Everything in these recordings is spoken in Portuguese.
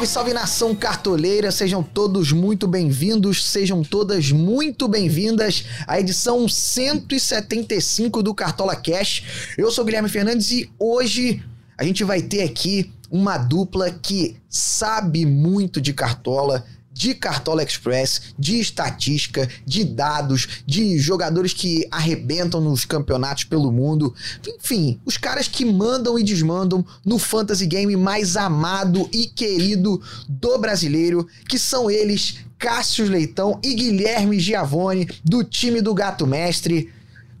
Salve, salve nação cartoleira, sejam todos muito bem-vindos, sejam todas muito bem-vindas à edição 175 do Cartola Cash. Eu sou Guilherme Fernandes e hoje a gente vai ter aqui uma dupla que sabe muito de cartola, de Cartola Express, de estatística, de dados, de jogadores que arrebentam nos campeonatos pelo mundo. Enfim, os caras que mandam e desmandam no fantasy game mais amado e querido do brasileiro, que são eles, Cássio Leitão e Guilherme Giavone, do time do Gato Mestre.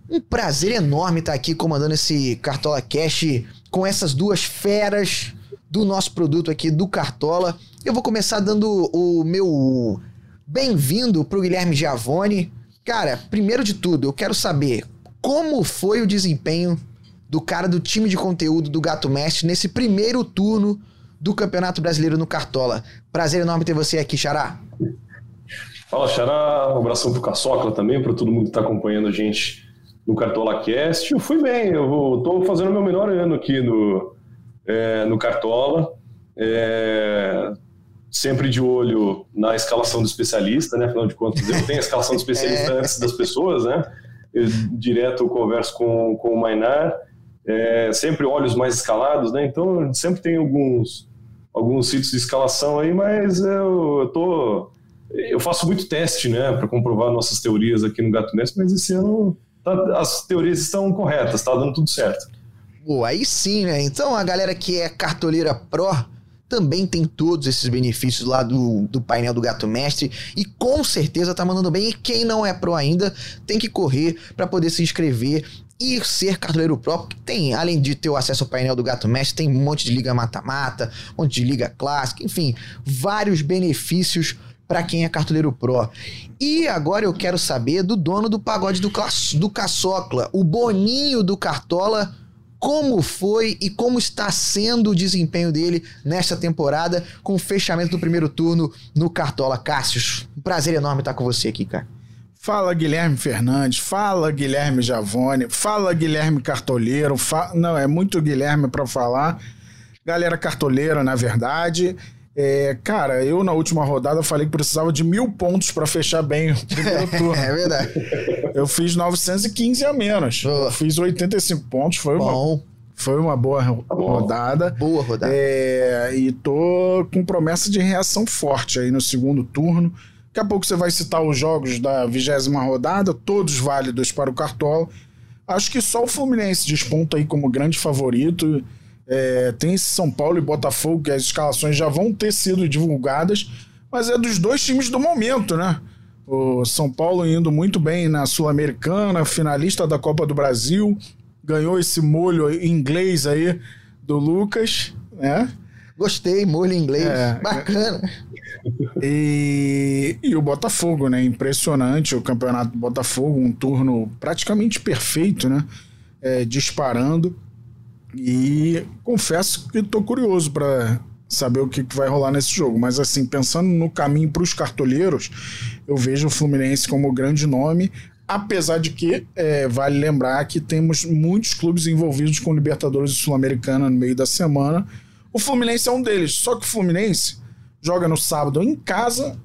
Um prazer enorme estar aqui comandando esse Cartola Cash com essas duas feras do nosso produto aqui do Cartola. Eu vou começar dando o meu bem-vindo pro Guilherme Giavone. Cara, primeiro de tudo, eu quero saber como foi o desempenho do cara do time de conteúdo do Gato Mestre nesse primeiro turno do Campeonato Brasileiro no Cartola. Prazer enorme ter você aqui, Xará. Fala, Xará. Um abração pro Caçocla também, para todo mundo que tá acompanhando a gente no Cartola Cast. Eu fui bem, eu tô fazendo meu melhor ano aqui no, é, no Cartola. É, sempre de olho na escalação do especialista, né? Afinal de contas, eu tenho a escalação do especialista é. antes das pessoas, né? Eu, direto eu converso com, com o Mainar, é, sempre olho os mais escalados, né? Então, sempre tem alguns, alguns sítios de escalação aí, mas eu, eu tô... Eu faço muito teste, né, para comprovar nossas teorias aqui no Gato Mestre, mas esse ano tá, as teorias estão corretas, tá dando tudo certo. Pô, aí sim, né? Então a galera que é cartoleira pró também tem todos esses benefícios lá do, do painel do Gato Mestre e com certeza tá mandando bem. E quem não é pró ainda tem que correr para poder se inscrever e ser cartoleiro próprio, tem, além de ter o acesso ao painel do Gato Mestre, tem um monte de liga mata-mata, um monte de liga clássica, enfim, vários benefícios para quem é cartoleiro pró. E agora eu quero saber do dono do pagode do, do Caçocla, o Boninho do Cartola como foi e como está sendo o desempenho dele nesta temporada com o fechamento do primeiro turno no Cartola. Cássius, um prazer enorme estar com você aqui, cara. Fala Guilherme Fernandes, fala Guilherme Javone, fala Guilherme Cartoleiro, fa... não, é muito Guilherme para falar. Galera cartoleira, na verdade. É, cara, eu na última rodada falei que precisava de mil pontos para fechar bem o primeiro turno. é verdade. Eu fiz 915 a menos. Eu fiz 85 pontos, foi Bom. uma foi uma boa rodada. Boa rodada. É, e tô com promessa de reação forte aí no segundo turno. Daqui a pouco você vai citar os jogos da vigésima rodada, todos válidos para o Cartola. Acho que só o Fluminense desponta aí como grande favorito. É, tem São Paulo e Botafogo, que as escalações já vão ter sido divulgadas, mas é dos dois times do momento, né? O São Paulo indo muito bem na Sul-Americana, finalista da Copa do Brasil, ganhou esse molho inglês aí do Lucas, né? Gostei, molho inglês, é, bacana. E, e o Botafogo, né? Impressionante o campeonato do Botafogo, um turno praticamente perfeito, né? É, disparando. E confesso que estou curioso para saber o que, vai rolar nesse jogo. Mas assim, pensando no caminho para os cartoleiros, eu vejo o Fluminense como grande nome. Apesar de que é, vale lembrar que temos muitos clubes envolvidos com Libertadores e Sul-Americana no meio da semana. O Fluminense é um deles. Só que o Fluminense joga no sábado em casa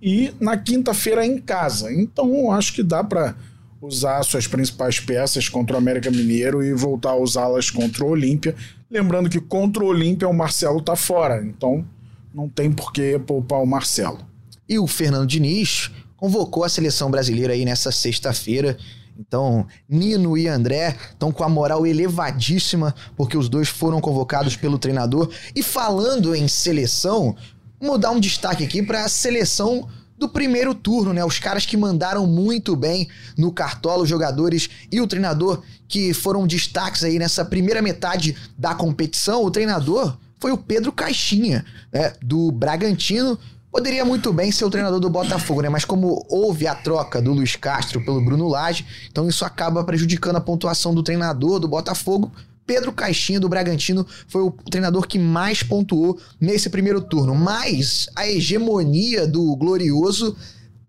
e na quinta-feira em casa. Então acho que dá para usar suas principais peças contra o América Mineiro e voltar a usá-las contra o Olímpia. Lembrando que contra o Olímpia o Marcelo tá fora, então não tem por que poupar o Marcelo. E o Fernando Diniz convocou a seleção brasileira aí nessa sexta-feira. Então, Nino e André estão com a moral elevadíssima, porque os dois foram convocados pelo treinador. E falando em seleção, vou dar um destaque aqui para a seleção do primeiro turno, né? Os caras que mandaram muito bem no Cartola, os jogadores e o treinador que foram destaques aí nessa primeira metade da competição. O treinador foi o Pedro Caixinha, né? Do Bragantino. Poderia muito bem ser o treinador do Botafogo, né? Mas como houve a troca do Luiz Castro pelo Bruno Lage, então isso acaba prejudicando a pontuação do treinador do Botafogo. Pedro Caixinha do Bragantino foi o treinador que mais pontuou nesse primeiro turno. Mas a hegemonia do Glorioso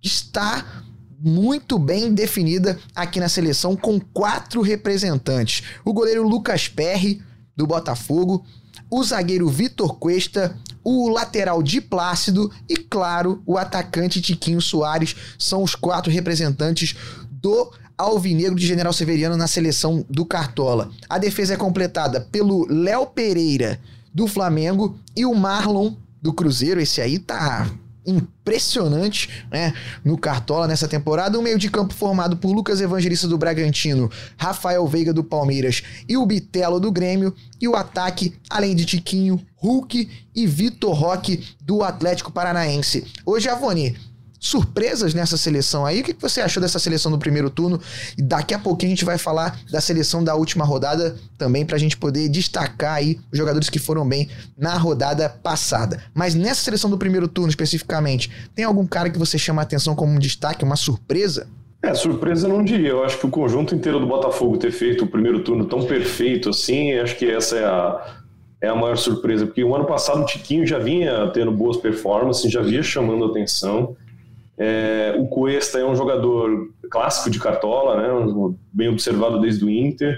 está muito bem definida aqui na seleção, com quatro representantes: o goleiro Lucas Perry, do Botafogo, o zagueiro Vitor Cuesta, o lateral de Plácido e, claro, o atacante Tiquinho Soares são os quatro representantes do Alvinegro de General Severiano na seleção do Cartola. A defesa é completada pelo Léo Pereira do Flamengo e o Marlon do Cruzeiro. Esse aí tá impressionante, né, no Cartola nessa temporada. Um meio de campo formado por Lucas Evangelista do Bragantino, Rafael Veiga do Palmeiras e o Bitelo do Grêmio. E o ataque, além de Tiquinho, Hulk e Vitor Roque do Atlético Paranaense. Hoje, Avoni, surpresas nessa seleção aí. O que você achou dessa seleção do primeiro turno? E daqui a pouquinho a gente vai falar da seleção da última rodada também para a gente poder destacar aí os jogadores que foram bem na rodada passada. Mas nessa seleção do primeiro turno especificamente, tem algum cara que você chama a atenção como um destaque, uma surpresa? É, surpresa não diria. Eu acho que o conjunto inteiro do Botafogo ter feito o primeiro turno tão perfeito assim, acho que essa é a, é a maior surpresa, porque o ano passado o Tiquinho já vinha tendo boas performances, já vinha chamando atenção. É, o Cuesta é um jogador clássico de cartola, né, bem observado desde o Inter.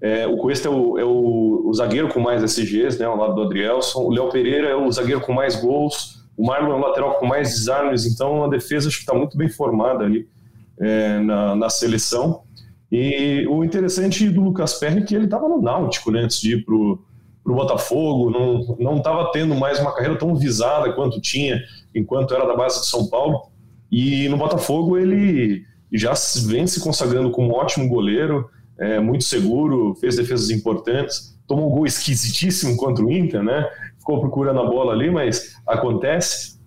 É, o Cuesta é, o, é o, o, zagueiro com mais SGs, né, ao lado do Adrielson. O Léo Pereira é o zagueiro com mais gols. O Marlon é o lateral com mais desarmes. Então a defesa acho que está muito bem formada ali é, na, na, seleção. E o interessante do Lucas Perry é que ele estava no Náutico né, antes de ir para o Botafogo, não estava tendo mais uma carreira tão visada quanto tinha enquanto era da base de São Paulo. E no Botafogo ele já vem se consagrando como um ótimo goleiro, é, muito seguro, fez defesas importantes, tomou um gol esquisitíssimo contra o Inter, né? Ficou procurando a bola ali, mas acontece.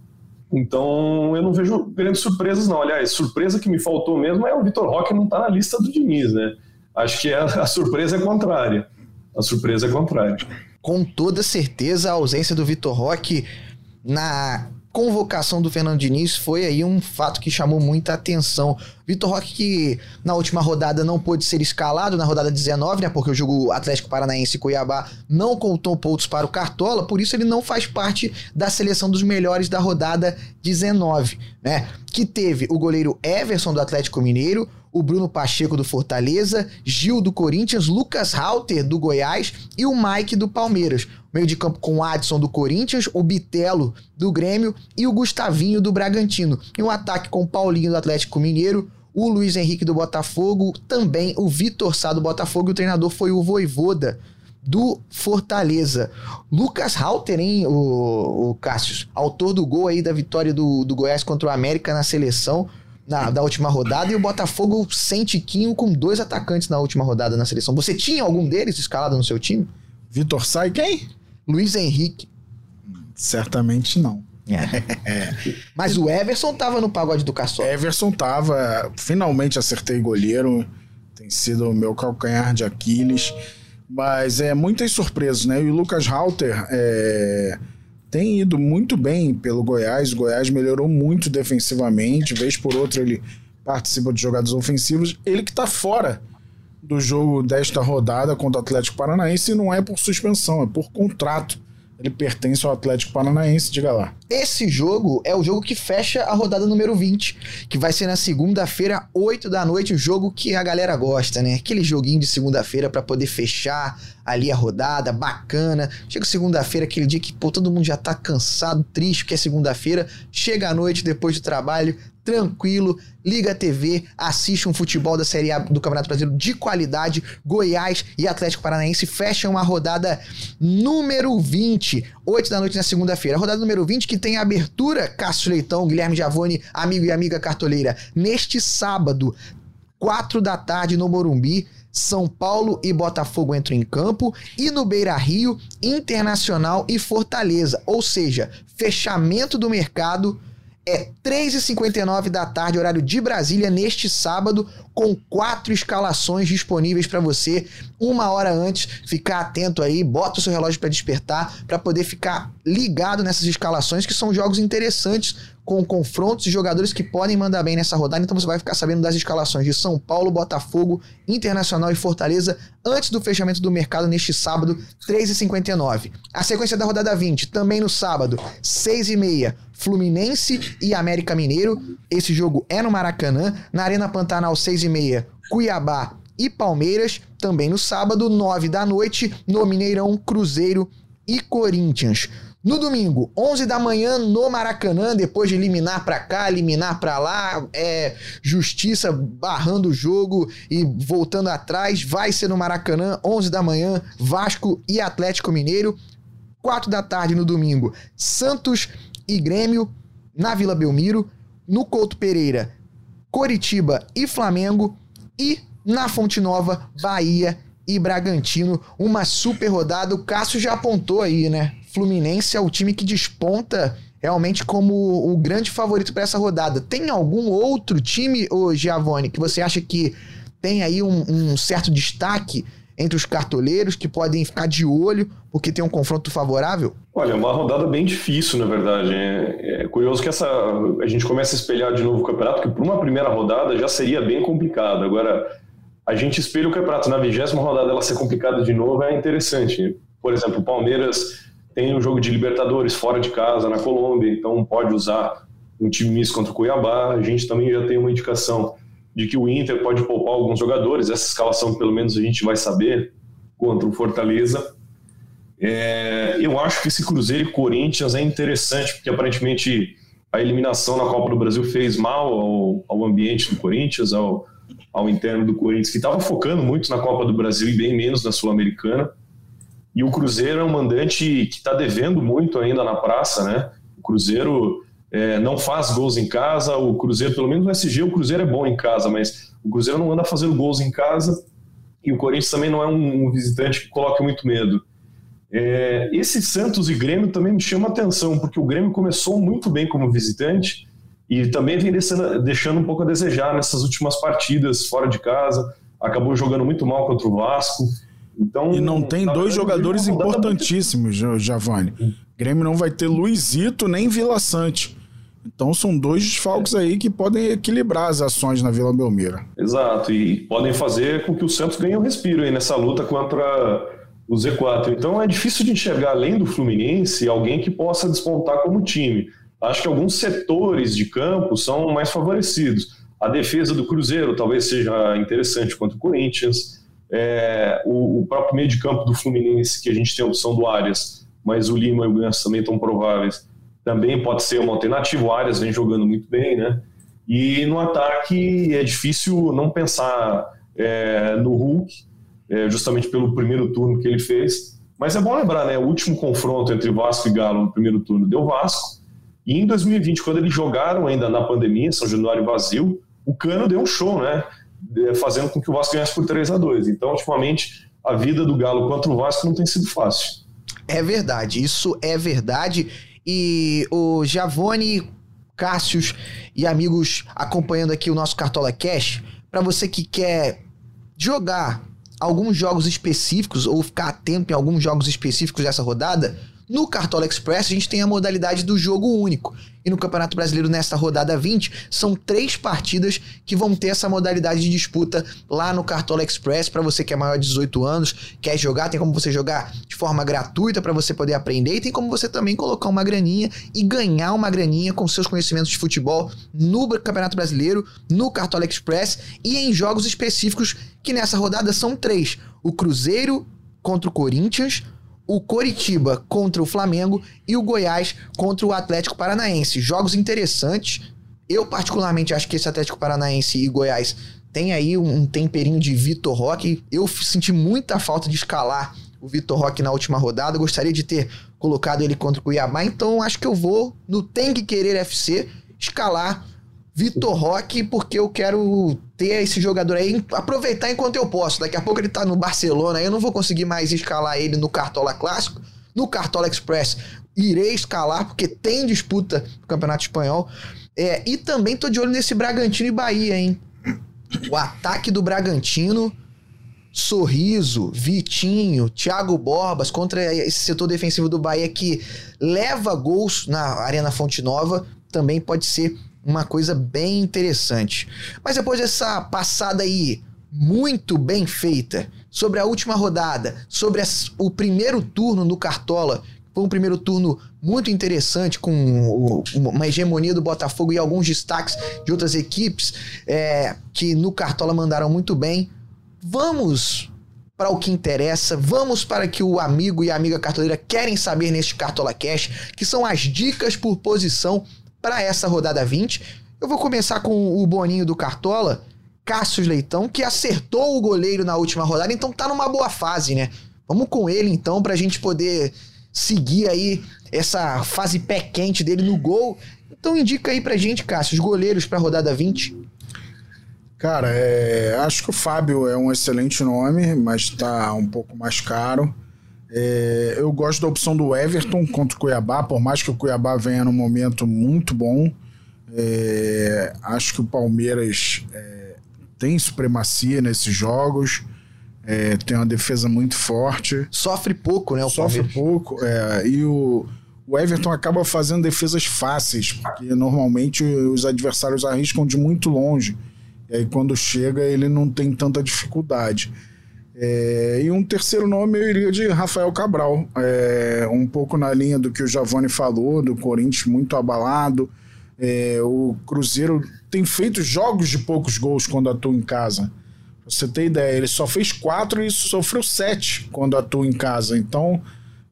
Então eu não vejo grandes surpresas, não. Aliás, surpresa que me faltou mesmo é o Vitor Roque não estar tá na lista do Diniz, né? Acho que a, a surpresa é contrária. A surpresa é contrária. Com toda certeza, a ausência do Vitor Roque na convocação do Fernando Diniz foi aí um fato que chamou muita atenção. Vitor Roque que na última rodada não pôde ser escalado, na rodada 19, né, porque o jogo Atlético Paranaense e Cuiabá não contou pontos para o Cartola, por isso ele não faz parte da seleção dos melhores da rodada 19, né? Que teve o goleiro Everson do Atlético Mineiro, o Bruno Pacheco do Fortaleza, Gil do Corinthians, Lucas Halter do Goiás e o Mike do Palmeiras. Meio de campo com o Adson do Corinthians, o Bitelo do Grêmio e o Gustavinho do Bragantino. E um ataque com o Paulinho do Atlético Mineiro, o Luiz Henrique do Botafogo, também o Vitor Sá do Botafogo e o treinador foi o Voivoda do Fortaleza. Lucas Halter, hein, o, o Cássio, autor do gol aí da vitória do, do Goiás contra o América na seleção na, da última rodada e o Botafogo sem Tiquinho com dois atacantes na última rodada na seleção. Você tinha algum deles escalado no seu time? Vitor Sai quem? Luiz Henrique. Certamente não. É. Mas o Everson tava no pagode do Caçol. Everson tava. Finalmente acertei goleiro. Tem sido o meu calcanhar de Aquiles. Mas é muitas surpresas, né? E o Lucas Halter é, tem ido muito bem pelo Goiás. O Goiás melhorou muito defensivamente. Vez por outra ele participa de jogadas ofensivas. Ele que tá fora do jogo desta rodada contra o Atlético Paranaense não é por suspensão, é por contrato. Ele pertence ao Atlético Paranaense, diga lá. Esse jogo é o jogo que fecha a rodada número 20, que vai ser na segunda-feira, 8 da noite, o jogo que a galera gosta, né? Aquele joguinho de segunda-feira para poder fechar ali a rodada, bacana. Chega segunda-feira, aquele dia que pô, todo mundo já tá cansado, triste, que é segunda-feira. Chega à noite, depois do trabalho, tranquilo, liga a TV, assiste um futebol da Série A do Campeonato Brasileiro de qualidade. Goiás e Atlético Paranaense fecham a rodada número 20, 8 da noite na segunda-feira. Rodada número 20 que tem abertura Cássio Leitão, Guilherme Giavone, amigo e amiga cartoleira, neste sábado, 4 da tarde no Morumbi. São Paulo e Botafogo entram em campo e no Beira Rio, Internacional e Fortaleza. Ou seja, fechamento do mercado é 3h59 da tarde, horário de Brasília, neste sábado, com quatro escalações disponíveis para você, uma hora antes. Ficar atento aí, bota o seu relógio para despertar, para poder ficar ligado nessas escalações, que são jogos interessantes, com confrontos e jogadores que podem mandar bem nessa rodada. Então você vai ficar sabendo das escalações de São Paulo, Botafogo, Internacional e Fortaleza antes do fechamento do mercado neste sábado, 3h59. A sequência da rodada 20, também no sábado, 6h30. Fluminense e América Mineiro. Esse jogo é no Maracanã. Na Arena Pantanal, 6 e meia, Cuiabá e Palmeiras. Também no sábado, 9 da noite, no Mineirão, Cruzeiro e Corinthians. No domingo, 11 da manhã, no Maracanã, depois de eliminar para cá, eliminar para lá, é justiça barrando o jogo e voltando atrás, vai ser no Maracanã, 11 da manhã, Vasco e Atlético Mineiro. 4 da tarde no domingo, Santos e Grêmio, na Vila Belmiro, no Couto Pereira, Coritiba e Flamengo e na Fonte Nova, Bahia e Bragantino. Uma super rodada. O Cássio já apontou aí, né? Fluminense é o time que desponta realmente como o grande favorito para essa rodada. Tem algum outro time, ô Giavone, que você acha que tem aí um, um certo destaque entre os cartoleiros que podem ficar de olho porque tem um confronto favorável? Olha, é uma rodada bem difícil, na verdade. É, é, curioso que essa a gente comece a espelhar de novo o campeonato, que por uma primeira rodada já seria bem complicado. Agora, a gente espelha o campeonato na vigésima rodada ela ser complicada de novo é interessante. Por exemplo, o Palmeiras tem um jogo de Libertadores fora de casa, na Colômbia, então pode usar um time misto contra o Cuiabá. A gente também já tem uma indicação de que o Inter pode poupar alguns jogadores. Essa escalação, pelo menos, a gente vai saber contra o Fortaleza. É, eu acho que esse Cruzeiro e Corinthians é interessante, porque aparentemente a eliminação na Copa do Brasil fez mal ao, ao ambiente do Corinthians, ao, ao interno do Corinthians, que estava focando muito na Copa do Brasil e bem menos na Sul-Americana. E o Cruzeiro é um mandante que está devendo muito ainda na praça, né? O Cruzeiro é, não faz gols em casa. O Cruzeiro, pelo menos no SG, o Cruzeiro é bom em casa, mas o Cruzeiro não anda fazendo gols em casa. E o Corinthians também não é um, um visitante que coloca muito medo. É, esse Santos e Grêmio também me chama atenção, porque o Grêmio começou muito bem como visitante e também vem deixando, deixando um pouco a desejar nessas últimas partidas fora de casa. Acabou jogando muito mal contra o Vasco. Então, e não tem dois jogadores importantíssimos. Giovanni. Grêmio não vai ter Luizito nem Vila Sante. Então são dois desfalques aí que podem equilibrar as ações na Vila Belmiro. Exato, e podem fazer com que o Santos ganhe um respiro aí nessa luta contra o Z4. Então é difícil de enxergar, além do Fluminense, alguém que possa despontar como time. Acho que alguns setores de campo são mais favorecidos. A defesa do Cruzeiro talvez seja interessante contra o Corinthians. É, o, o, próprio meio de campo do Fluminense, que a gente tem a opção do Arias, mas o Lima e o Ganso também estão prováveis também pode ser uma alternativa. O Arias vem jogando muito bem, né? E no ataque é difícil não pensar é, no Hulk, é, justamente pelo primeiro turno que ele fez. Mas é bom lembrar, né? O último confronto entre Vasco e Galo no primeiro turno deu Vasco. E em 2020, quando eles jogaram ainda na pandemia, São Januário vazio, o Cano deu um show, né? Fazendo com que o Vasco ganhasse por 3 a 2 Então, ultimamente, a vida do Galo contra o Vasco não tem sido fácil. É verdade, isso é verdade. E o Giavone, Cássius e amigos acompanhando aqui o nosso Cartola Cash, para você que quer jogar alguns jogos específicos ou ficar atento em alguns jogos específicos dessa rodada, no Cartola Express a gente tem a modalidade do jogo único. E no Campeonato Brasileiro, nesta rodada 20, são três partidas que vão ter essa modalidade de disputa lá no Cartola Express. Para você que é maior de 18 anos, quer jogar, tem como você jogar de forma gratuita para você poder aprender. E tem como você também colocar uma graninha e ganhar uma graninha com seus conhecimentos de futebol no Campeonato Brasileiro, no Cartola Express e em jogos específicos que nessa rodada são três: o Cruzeiro contra o Corinthians o Coritiba contra o Flamengo e o Goiás contra o Atlético Paranaense. Jogos interessantes. Eu, particularmente, acho que esse Atlético Paranaense e Goiás tem aí um temperinho de Vitor Roque. Eu senti muita falta de escalar o Vitor Roque na última rodada. Gostaria de ter colocado ele contra o Cuiabá. Então, acho que eu vou no Tem que Querer FC escalar Vitor Roque, porque eu quero ter esse jogador aí, aproveitar enquanto eu posso. Daqui a pouco ele tá no Barcelona, eu não vou conseguir mais escalar ele no Cartola Clássico. No Cartola Express, irei escalar, porque tem disputa no Campeonato Espanhol. É, e também tô de olho nesse Bragantino e Bahia, hein? O ataque do Bragantino. Sorriso, Vitinho, Thiago Borbas contra esse setor defensivo do Bahia que leva gols na Arena Fonte Nova também pode ser uma coisa bem interessante. Mas depois dessa passada aí muito bem feita sobre a última rodada, sobre as, o primeiro turno do Cartola, foi um primeiro turno muito interessante, com uma hegemonia do Botafogo e alguns destaques de outras equipes é, que no Cartola mandaram muito bem. Vamos para o que interessa, vamos para que o amigo e a amiga cartoleira querem saber neste Cartola Cash, que são as dicas por posição para essa rodada 20. Eu vou começar com o Boninho do Cartola, Cássio Leitão, que acertou o goleiro na última rodada, então tá numa boa fase, né? Vamos com ele então para a gente poder seguir aí essa fase pé quente dele no gol. Então indica aí pra gente, Cássio, os goleiros para a rodada 20. Cara, é, acho que o Fábio é um excelente nome, mas está um pouco mais caro. É, eu gosto da opção do Everton contra o Cuiabá, por mais que o Cuiabá venha num momento muito bom. É, acho que o Palmeiras é, tem supremacia nesses jogos, é, tem uma defesa muito forte. Sofre pouco, né? O Sofre Palmeiras. pouco, é, e o, o Everton acaba fazendo defesas fáceis, porque normalmente os adversários arriscam de muito longe. E aí quando chega ele não tem tanta dificuldade. É, e um terceiro nome eu iria de Rafael Cabral, é, um pouco na linha do que o Giovanni falou, do Corinthians muito abalado. É, o Cruzeiro tem feito jogos de poucos gols quando atua em casa. Pra você ter ideia, ele só fez quatro e sofreu sete quando atua em casa. Então,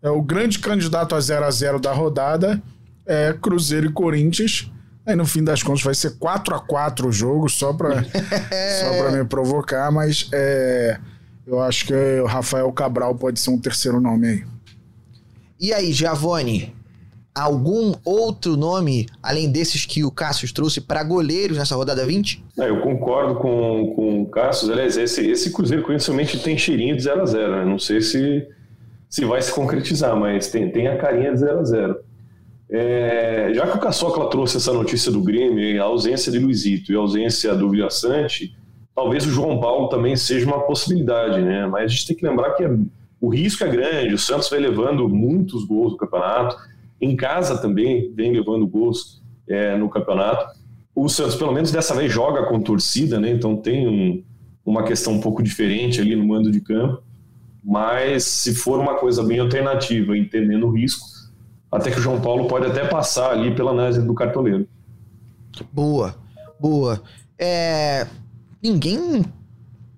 é o grande candidato a 0 a 0 da rodada é Cruzeiro e Corinthians. Aí no fim das contas vai ser 4 a 4 o jogo, só para só pra me provocar, mas é, eu acho que o Rafael Cabral pode ser um terceiro nome aí. E aí, Giavone, algum outro nome, além desses que o Cássio trouxe, para goleiros nessa rodada 20? É, eu concordo com, com o Cássio. Aliás, esse, esse Cruzeiro conhecidamente tem cheirinho de 0 a 0 né? Não sei se, se vai se concretizar, mas tem, tem a carinha de 0 a 0 é, já que o Caçocla trouxe essa notícia do Grêmio, a ausência de Luizito e a ausência do Vilhaçante, talvez o João Paulo também seja uma possibilidade, né? Mas a gente tem que lembrar que é, o risco é grande, o Santos vai levando muitos gols no campeonato, em casa também vem levando gols é, no campeonato. O Santos, pelo menos dessa vez, joga com torcida, né? Então tem um, uma questão um pouco diferente ali no mando de campo. Mas se for uma coisa bem alternativa, entendendo o risco, até que o João Paulo pode até passar ali pela análise do cartoleiro. Boa, boa. É, ninguém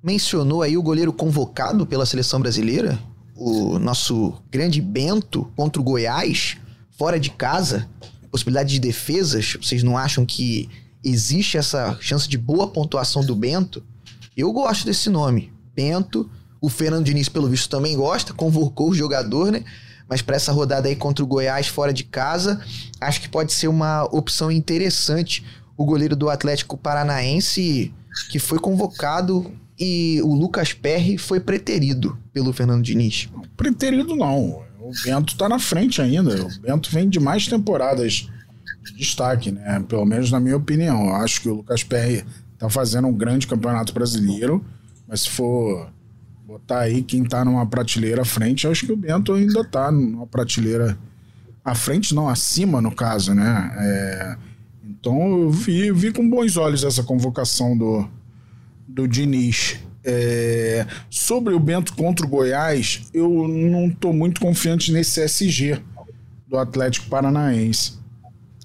mencionou aí o goleiro convocado pela seleção brasileira, o nosso grande Bento contra o Goiás, fora de casa, possibilidade de defesas. Vocês não acham que existe essa chance de boa pontuação do Bento? Eu gosto desse nome, Bento. O Fernando Diniz, pelo visto, também gosta, convocou o jogador, né? mas para essa rodada aí contra o Goiás fora de casa, acho que pode ser uma opção interessante. O goleiro do Atlético Paranaense que foi convocado e o Lucas Perry foi preterido pelo Fernando Diniz. Preterido não. O Bento tá na frente ainda. O Bento vem de mais temporadas de destaque, né? Pelo menos na minha opinião. Eu acho que o Lucas Perry tá fazendo um grande campeonato brasileiro, mas se for botar aí quem tá numa prateleira à frente, acho que o Bento ainda tá numa prateleira à frente, não, acima no caso, né? É, então eu vi, vi com bons olhos essa convocação do, do Diniz. É, sobre o Bento contra o Goiás, eu não tô muito confiante nesse SG do Atlético Paranaense.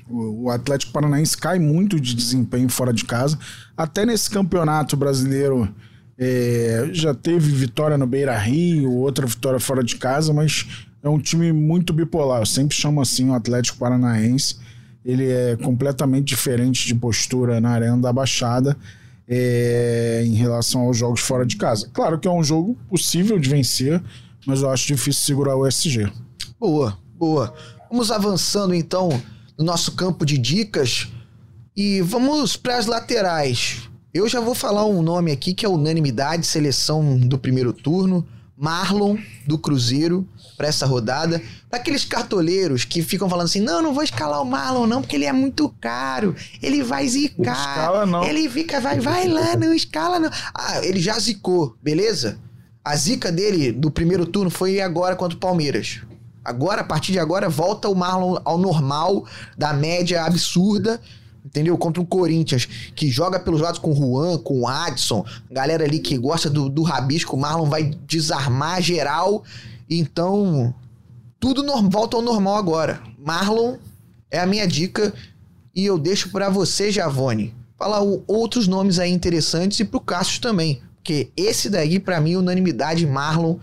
O, o Atlético Paranaense cai muito de desempenho fora de casa. Até nesse campeonato brasileiro é, já teve vitória no Beira Rio, outra vitória fora de casa, mas é um time muito bipolar. Eu sempre chamo assim o Atlético Paranaense. Ele é completamente diferente de postura na Arena da Baixada é, em relação aos jogos fora de casa. Claro que é um jogo possível de vencer, mas eu acho difícil segurar o SG. Boa, boa. Vamos avançando então no nosso campo de dicas e vamos para as laterais. Eu já vou falar um nome aqui que é unanimidade, seleção do primeiro turno. Marlon do Cruzeiro para essa rodada. Para aqueles cartoleiros que ficam falando assim: não, não vou escalar o Marlon, não, porque ele é muito caro. Ele vai zicar. Não escala, não. Ele fica, vai, vai lá, não escala, não. Ah, ele já zicou, beleza? A zica dele do primeiro turno foi agora contra o Palmeiras. Agora, a partir de agora, volta o Marlon ao normal, da média absurda, entendeu? Contra o Corinthians, que joga pelos lados com o Juan, com o Adson, galera ali que gosta do, do rabisco, o Marlon vai desarmar geral. Então, tudo volta ao normal agora. Marlon é a minha dica e eu deixo para você, Javone, falar outros nomes aí interessantes e pro Cássio também. Porque esse daí, para mim, unanimidade, Marlon.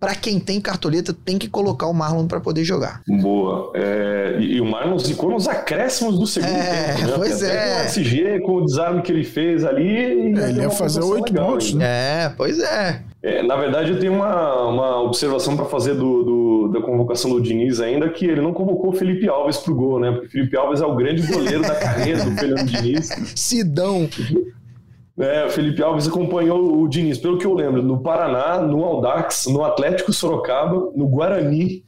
Para quem tem cartoleta, tem que colocar o Marlon para poder jogar. Boa. É, e, e o Marlon zicou nos acréscimos do segundo É, tempo, né? pois é. Com o SG, com o desarme que ele fez ali. É, ele ia fazer oito pontos, né? É, pois é. É, na verdade, eu tenho uma, uma observação para fazer do, do- da convocação do Diniz ainda, que ele não convocou o Felipe Alves pro gol, né? Porque o Felipe Alves é o grande goleiro da carreira do Fernando Diniz. Sidão. É, o Felipe Alves acompanhou o Diniz, pelo que eu lembro, no Paraná, no Audax, no Atlético Sorocaba, no Guarani.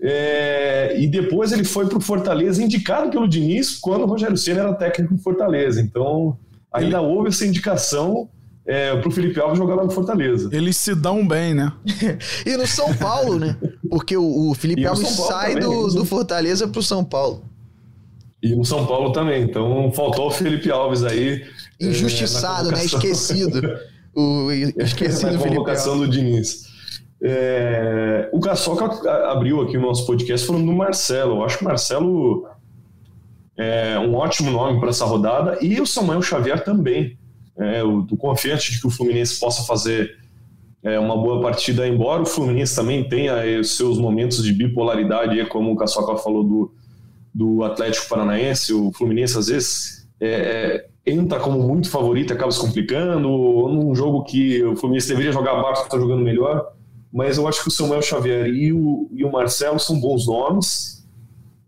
é, e depois ele foi pro Fortaleza, indicado pelo Diniz, quando o Rogério Senna era técnico do Fortaleza. Então, ainda houve essa indicação é, pro Felipe Alves jogar lá no Fortaleza. Eles se dão bem, né? E no São Paulo, né? Porque o, o Felipe E Alves sai também, do, do Fortaleza pro São Paulo. E no São Paulo também. Então, faltou o Felipe Alves aí. É, Injustiçado, na né? Esquecido. O esquecido na Felipe convocação Alves. do Diniz. É, o Caçoca abriu aqui o nosso podcast falando do Marcelo. Eu acho que o Marcelo é um ótimo nome para essa rodada e o Samuel Xavier também. É, eu tô confiante de que o Fluminense possa fazer é, uma boa partida, embora o Fluminense também tenha os seus momentos de bipolaridade, como o Caçoca falou do, do Atlético Paranaense. O Fluminense, às vezes, é, entra como muito favorito, acaba se complicando, num jogo que o Fluminense deveria jogar abaixo, está jogando melhor. Mas eu acho que o Samuel Xavier e o, e o Marcelo são bons nomes.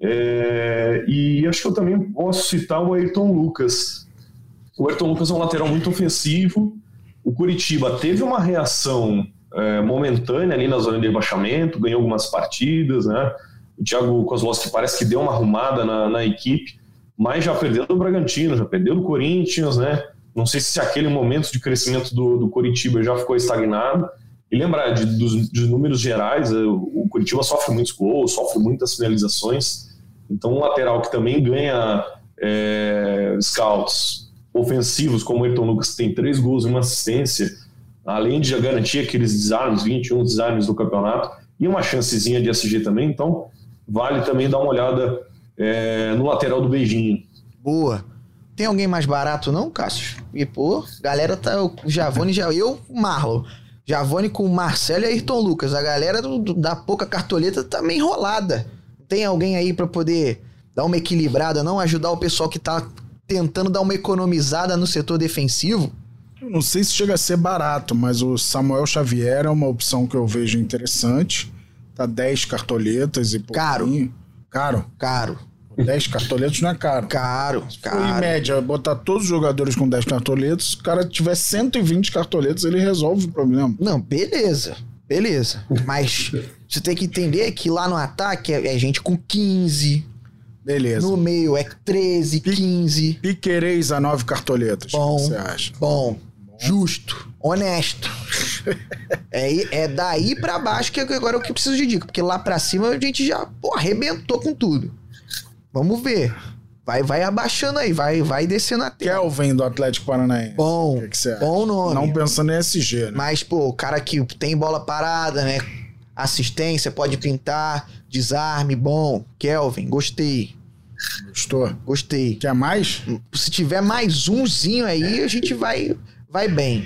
É, e acho que eu também posso citar o Ayrton Lucas. O Ayrton Lucas é um lateral muito ofensivo. O Curitiba teve uma reação é, momentânea ali na zona de rebaixamento, ganhou algumas partidas, né? O Thiago Kozlowski parece que deu uma arrumada na, na equipe, mas já perdeu do Bragantino, já perdeu do Corinthians, né? Não sei se aquele momento de crescimento do, do Curitiba já ficou estagnado. E lembrar de, dos, dos números gerais, o, o Curitiba sofre muitos gols, sofre muitas finalizações. Então, um lateral que também ganha é, scouts ofensivos, como o Ayrton Lucas, que tem três gols e uma assistência, além de garantir aqueles desarmes, 21 desarmes do campeonato, e uma chancezinha de SG também. Então, vale também dar uma olhada é, no lateral do Beijinho. Boa. Tem alguém mais barato, não, Cássio? E, pô, galera tá. O Javone já. Eu, o Marlon. Javone com o Marcelo e Ayrton Lucas. A galera do- da pouca cartoleta tá meio enrolada. Tem alguém aí pra poder dar uma equilibrada, não? Ajudar o pessoal que tá tentando dar uma economizada no setor defensivo? Eu não sei se chega a ser barato, mas o Samuel Xavier é uma opção que eu vejo interessante. Tá 10 cartoletas e Caro. pouquinho. Caro. Caro. 10 cartoletas não é caro. Caro, Se for, em caro. média, botar todos os jogadores com 10 cartoletas, se o cara tiver 120 cartoletas, ele resolve o problema. Não, beleza. Beleza. Mas você tem que entender que lá no ataque é, é gente com 15. Beleza. No meio é 13, 15. Piquereis a 9 cartoletas. Bom. Você acha? Bom, justo, honesto. é, é daí pra baixo que agora é o que eu preciso de dica, porque lá pra cima a gente já pô, arrebentou com tudo. Vamos ver. Vai, vai abaixando aí, vai, vai descendo a tela. Kelvin do Atlético Paranaense. Bom, O que que você acha? bom nome. Não pensando em SG, né? Mas, pô, o cara que tem bola parada, né? Assistência, pode pintar, desarme, bom. Kelvin, gostei, Gostou? gostei. Quer mais? Se tiver mais umzinho aí, a gente vai, vai bem.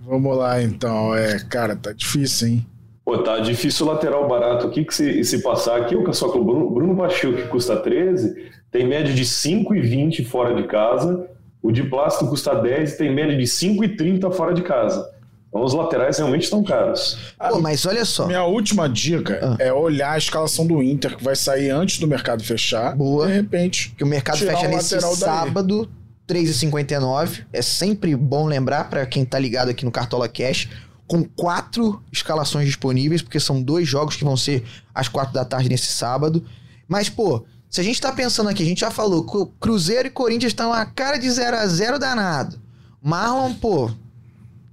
Vamos lá, então. É, cara, tá difícil, hein? Pô, tá difícil o lateral barato aqui, que se, se passar aqui, o Caçoca, o Bruno, Bruno Baixil, que custa 13, tem média de 5,20 fora de casa, o de plástico custa 10 e tem média de 5,30 fora de casa. Então os laterais realmente estão caros. Pô, mas olha só. Minha última dica Ah. é olhar a escalação do Inter, que vai sair antes do mercado fechar. Boa. De repente. Que o mercado fecha nesse sábado, 3h59. É sempre bom lembrar pra quem tá ligado aqui no Cartola Cash. Com quatro escalações disponíveis, porque são dois jogos que vão ser às quatro da tarde nesse sábado. Mas, pô, se a gente tá pensando aqui, a gente já falou, Cruzeiro e Corinthians estão a cara de 0 a 0 danado. Marlon, pô,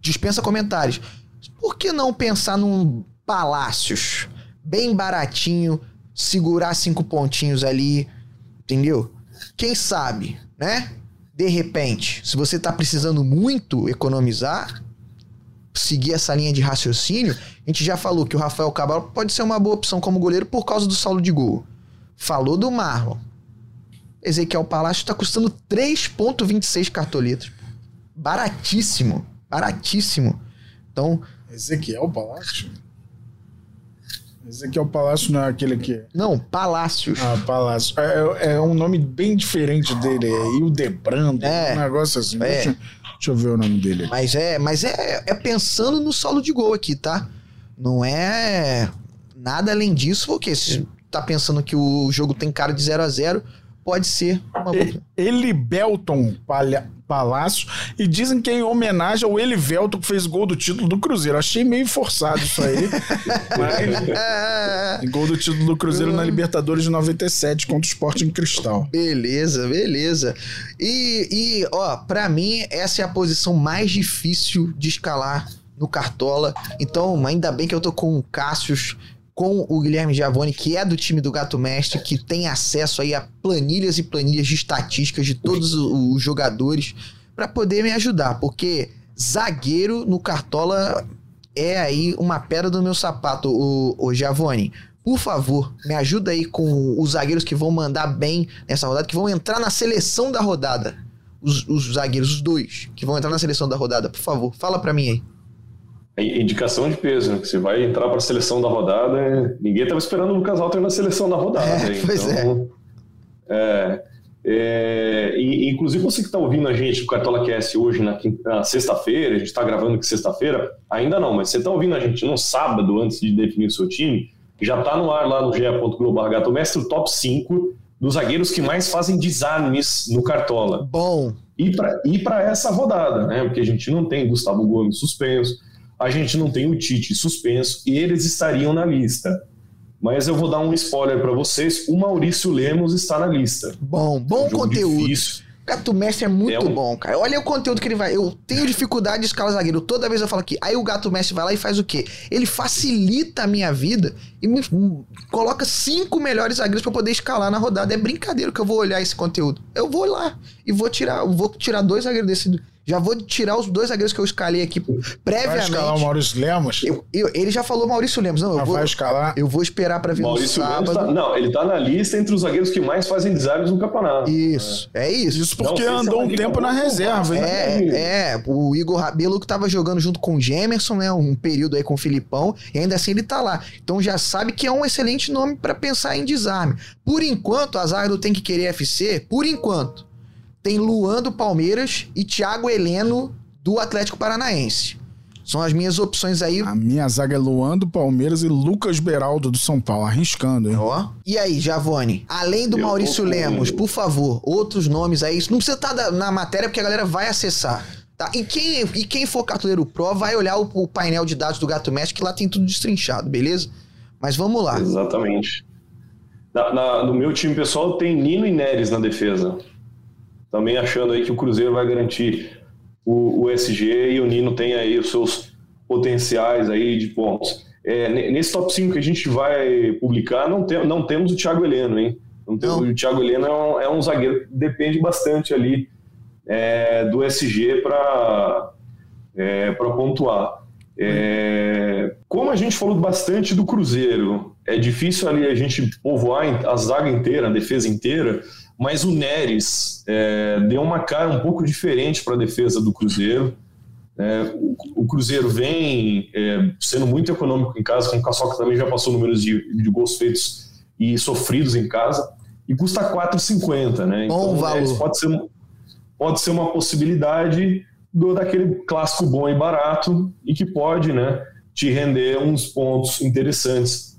dispensa comentários. Por que não pensar num Palácios? Bem baratinho, segurar cinco pontinhos ali, entendeu? Quem sabe, né? De repente, se você tá precisando muito economizar, seguir essa linha de raciocínio, a gente já falou que o Rafael Cabral pode ser uma boa opção como goleiro por causa do saldo de gol. Falou do Marlon. Ezequiel Palácio está custando 3,26 cartoletas. Baratíssimo. Baratíssimo. Então. Ezequiel Palácio? Ezequiel Palácio não é aquele que. Não, Palácios. Ah, Palácio. É, é um nome bem diferente dele. É Hildebrando. É. Um negócio assim. É. Deixa, eu ver o nome dele. Mas é, mas é, é pensando no solo de gol aqui, tá? Não é nada além disso, porque se tá pensando que o jogo tem cara de 0 a 0 pode ser uma boa. Ele Belton Palha, Palácio e dizem que é em homenagem ao Elivelton que fez gol do título do Cruzeiro. Achei meio forçado isso aí. mas gol do título do Cruzeiro na Libertadores de 97 contra o Sporting Cristal. Beleza, beleza. E, e ó, para mim essa é a posição mais difícil de escalar no Cartola. Então, ainda bem que eu tô com o Cássius com o Guilherme Giavone, que é do time do Gato Mestre, que tem acesso aí a planilhas e planilhas de estatísticas de todos os jogadores para poder me ajudar, porque zagueiro no Cartola é aí uma pedra do meu sapato, o, o Giavone. Por favor, me ajuda aí com os zagueiros que vão mandar bem nessa rodada, que vão entrar na seleção da rodada. Os, os zagueiros, os dois, que vão entrar na seleção da rodada. Por favor, fala para mim aí. É indicação de peso, né? Você vai entrar para a seleção da rodada. Ninguém estava esperando o Lucas Alter na seleção da rodada. É, pois então, é. é, é e, inclusive você que está ouvindo a gente no Cartola Cast hoje na, na sexta-feira, a gente está gravando aqui sexta-feira, ainda não, mas você está ouvindo a gente no sábado antes de definir o seu time, já está no ar lá no ge.globo Mestre o top 5 dos zagueiros que mais fazem desarmes no Cartola. Bom. E para essa rodada, né? Porque a gente não tem Gustavo Gomes suspenso, a gente não tem o Tite suspenso e eles estariam na lista. Mas eu vou dar um spoiler para vocês: o Maurício Lemos está na lista. Bom, bom é um conteúdo. Difícil. Gato Mestre é muito é um... bom, cara. Olha o conteúdo que ele vai. Eu tenho dificuldade de escalar zagueiro. Toda vez eu falo aqui. Aí o Gato Mestre vai lá e faz o quê? Ele facilita a minha vida e me coloca cinco melhores zagueiros para poder escalar na rodada. É brincadeira que eu vou olhar esse conteúdo. Eu vou lá e vou tirar, vou tirar dois zagueiros desse já vou tirar os dois zagueiros que eu escalei aqui previamente. Vai escalar o Maurício Lemos? Eu, eu, ele já falou Maurício Lemos. Não, eu vou, vai escalar? Eu vou esperar para ver Maurício no sábado. Tá, não, ele tá na lista entre os zagueiros que mais fazem desarmes no campeonato. Isso, é, é isso. Isso porque não, andou um tempo na reserva, hein? É, é, o Igor Rabelo que tava jogando junto com o Gemerson, né? Um período aí com o Filipão, e ainda assim ele tá lá. Então já sabe que é um excelente nome para pensar em desarme. Por enquanto, a zaga do Tem Que Querer FC, por enquanto, tem Luan do Palmeiras e Thiago Heleno do Atlético Paranaense. São as minhas opções aí. A minha zaga é Luan do Palmeiras e Lucas Beraldo do São Paulo, arriscando, hein? Ó. E aí, Javone, além do Eu Maurício Lemos, por favor, outros nomes aí. Não precisa estar tá na matéria porque a galera vai acessar. Tá? E, quem, e quem for cartoleiro pro vai olhar o, o painel de dados do Gato Mestre, que lá tem tudo destrinchado, beleza? Mas vamos lá. Exatamente. Na, na, no meu time pessoal tem Nino e Neres na defesa. Também achando aí que o Cruzeiro vai garantir o, o SG e o Nino tem aí os seus potenciais aí de pontos. É, nesse top 5 que a gente vai publicar, não, tem, não temos o Thiago Heleno, hein? Não temos, não. O Thiago Heleno é um, é um, zagueiro que depende bastante ali é, do SG para é, pontuar. É, como a gente falou bastante do Cruzeiro, é difícil ali a gente povoar a zaga inteira, a defesa inteira, mas o Neres é, deu uma cara um pouco diferente para a defesa do Cruzeiro. É, o, o, Cruzeiro vem é, sendo muito econômico em casa, com o Caçoca também já passou números de, de gols feitos e sofridos em casa, e custa 4,50, né? Então, bom valor. Pode ser, pode ser uma possibilidade do, daquele clássico bom e barato e que pode né, te render uns pontos interessantes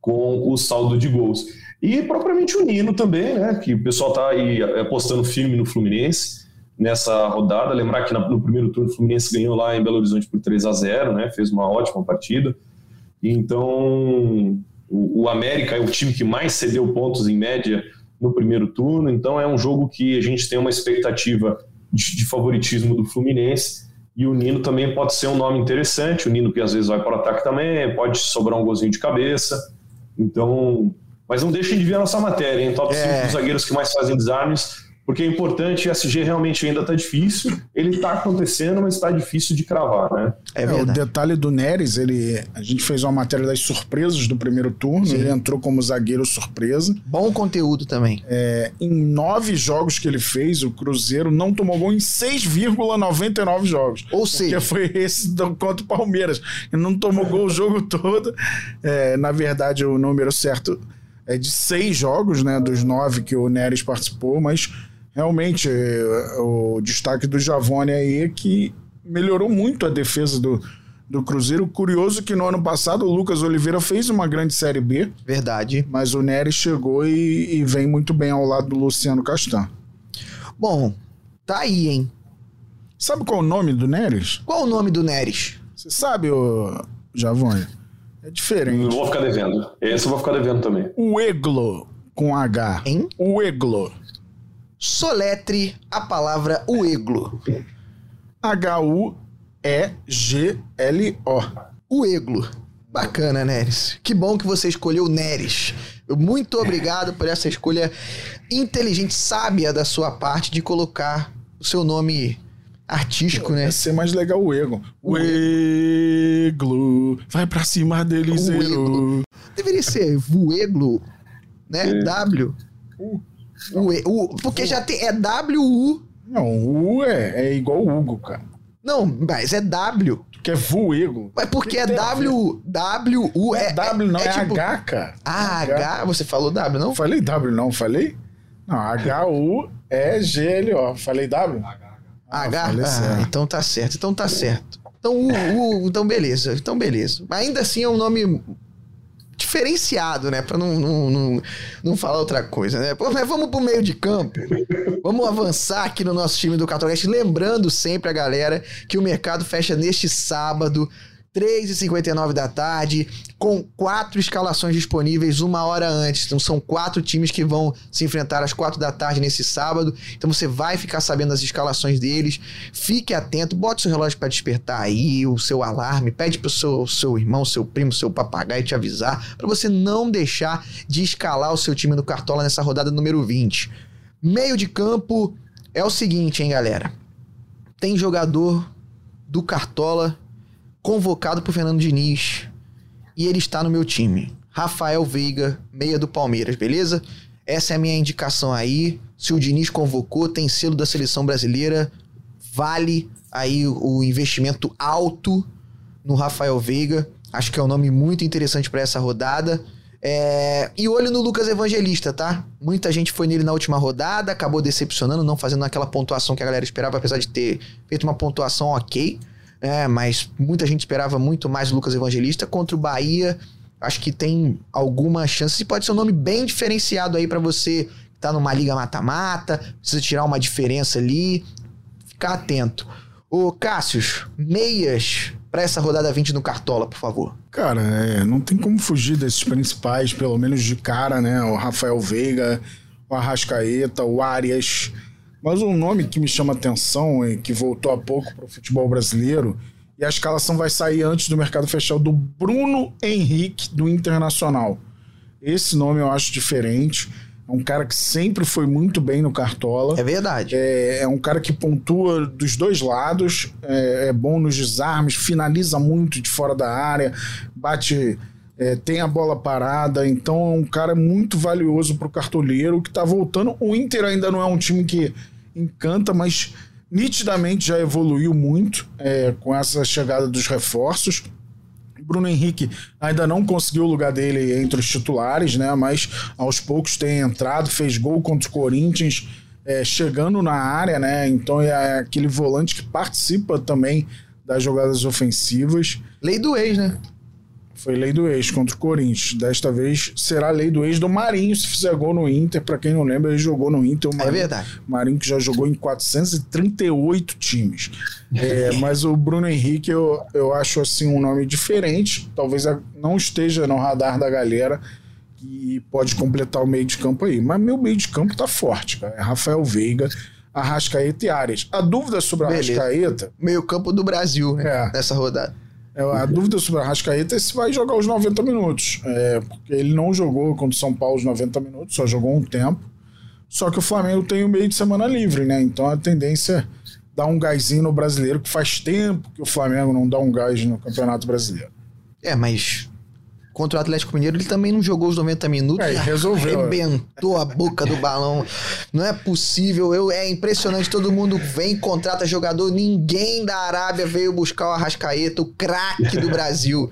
com o saldo de gols. E propriamente o Nino também, né? Que o pessoal tá aí apostando firme no Fluminense. nessa rodada. Lembrar que no primeiro turno o Fluminense ganhou lá em Belo Horizonte por 3 a 0 né? Fez uma ótima partida. Então, o, América é o time que mais cedeu pontos em média no primeiro turno. Então, é um jogo que a gente tem uma expectativa de, favoritismo do Fluminense. E o Nino também pode ser um nome interessante. O Nino que às vezes vai para o ataque também, pode sobrar um golzinho de cabeça. Então, mas não deixem de ver a nossa matéria, hein? Top 5 é. dos zagueiros que mais fazem desarmes porque é importante, SG realmente ainda está difícil, ele está acontecendo, mas está difícil de cravar, né? É, é, o detalhe do Neres, ele, a gente fez uma matéria das surpresas do primeiro turno, Sim. ele entrou como zagueiro surpresa. Bom conteúdo também. É, em nove jogos que ele fez, o Cruzeiro não tomou gol em 6,99 jogos. Ou seja... Porque foi esse do, contra o Palmeiras. Ele não tomou gol o jogo todo. É, na verdade, o número certo é de seis jogos, né, dos nove que o Neres participou, mas realmente o destaque do Javone aí é que melhorou muito a defesa do, do Cruzeiro. Curioso que no ano passado o Lucas Oliveira fez uma grande Série B. Verdade. Mas o Neres chegou e, e vem muito bem ao lado do Luciano Castan. Bom, tá aí, hein? Sabe qual é o nome do Neres? Qual o nome do Neres? Você sabe, o Javone? É diferente. Eu vou ficar devendo. Esse eu vou ficar devendo também. O Eglo com H. Hein? O Eglo soletre a palavra ueglo. H-U-E-G-L-O. Ueglo. Bacana, Neres. Que bom que você escolheu Neres. Muito obrigado por essa escolha inteligente, sábia da sua parte de colocar o seu nome artístico, né? Ia ser mais legal o Ego. O Eglo. Vai pra cima deles, Ego. Deveria ser Vueglo, né? É. W. U. O, e, o, porque já tem. É W-U. Não, U é, é igual Hugo, cara. Não, mas é W. Que é Vuego. É porque é W. W, U. É, é W, não, é, é tipo, H, cara. Ah, H. H. Você falou W, não? Falei W, não, falei? Não, H-U-E-G-L-O. Falei W? H. H? Ah, então tá certo, então tá certo. Então, U, U, então beleza, então beleza. Ainda assim é um nome diferenciado, né? Pra não, não, não, não falar outra coisa, né? Pô, mas vamos pro meio de campo. Vamos avançar aqui no nosso time do Católico. Lembrando sempre a galera que o mercado fecha neste sábado. 3h59 da tarde, com quatro escalações disponíveis uma hora antes. Então são quatro times que vão se enfrentar às quatro da tarde nesse sábado. Então você vai ficar sabendo as escalações deles. Fique atento, bote seu relógio para despertar aí, o seu alarme, pede pro seu, seu irmão, seu primo, seu papagaio te avisar, para você não deixar de escalar o seu time no Cartola nessa rodada número 20. Meio de campo é o seguinte, hein, galera. Tem jogador do Cartola convocado por Fernando Diniz e ele está no meu time. Rafael Veiga, meia do Palmeiras, beleza? Essa é a minha indicação aí. Se o Diniz convocou, tem selo da seleção brasileira, vale aí o investimento alto no Rafael Veiga. Acho que é um nome muito interessante para essa rodada. É... E olho no Lucas Evangelista, tá? Muita gente foi nele na última rodada, acabou decepcionando, não fazendo aquela pontuação que a galera esperava, apesar de ter feito uma pontuação ok. É, mas muita gente esperava muito mais Lucas Evangelista contra o Bahia. Acho que tem alguma chance. Pode ser um nome bem diferenciado aí para você que tá numa liga mata-mata, precisa tirar uma diferença ali. Ficar atento. Ô, Cássius, meias para essa rodada 20 no Cartola, por favor. Cara, é, não tem como fugir desses principais, pelo menos de cara, né? O Rafael Veiga, o Arrascaeta, o Arias. Mas um nome que me chama atenção e que voltou há pouco para o futebol brasileiro, e a escalação vai sair antes do mercado fechar, do Bruno Henrique, do Internacional. Esse nome eu acho diferente. É um cara que sempre foi muito bem no Cartola. É verdade. É, é um cara que pontua dos dois lados, é, é, bom nos desarmes, finaliza muito de fora da área, bate, é, tem a bola parada. Então é um cara muito valioso para o cartoleiro que está voltando. O Inter ainda não é um time que encanta, mas nitidamente já evoluiu muito é, com essa chegada dos reforços. Bruno Henrique ainda não conseguiu o lugar dele entre os titulares, né? Mas aos poucos tem entrado, fez gol contra o Corinthians, é, chegando na área, né? Então é aquele volante que participa também das jogadas ofensivas. Lei do ex, né? Foi lei do ex contra o Corinthians. Desta vez será lei do ex do Marinho, se fizer gol no Inter. Para quem não lembra, ele jogou no Inter. O É Marinho, verdade. Marinho que já jogou em 438 times. É, mas o Bruno Henrique eu, eu acho assim um nome diferente. Talvez não esteja no radar da galera que pode completar o meio de campo aí. Mas meu meio de campo tá forte, cara. É Rafael Veiga, Arrascaeta e Arias. A dúvida sobre a. Arrascaeta Meio campo do Brasil, né? É. Nessa rodada. É, A dúvida sobre a Rascaeta é se vai jogar os 90 minutos. É, porque ele não jogou contra o São Paulo os 90 minutos, só jogou um tempo. Só que o Flamengo tem o meio de semana livre, né? Então a tendência é dar um gásinho no brasileiro, que faz tempo que o Flamengo não dá um gás no Campeonato Brasileiro. É, mas contra o Atlético Mineiro ele também não jogou os 90 minutos. É, e resolveu. Arrebentou a boca do balão. Não é possível. Eu, é impressionante. Todo mundo vem, contrata jogador. Ninguém da Arábia veio buscar o Arrascaeta, o craque do Brasil.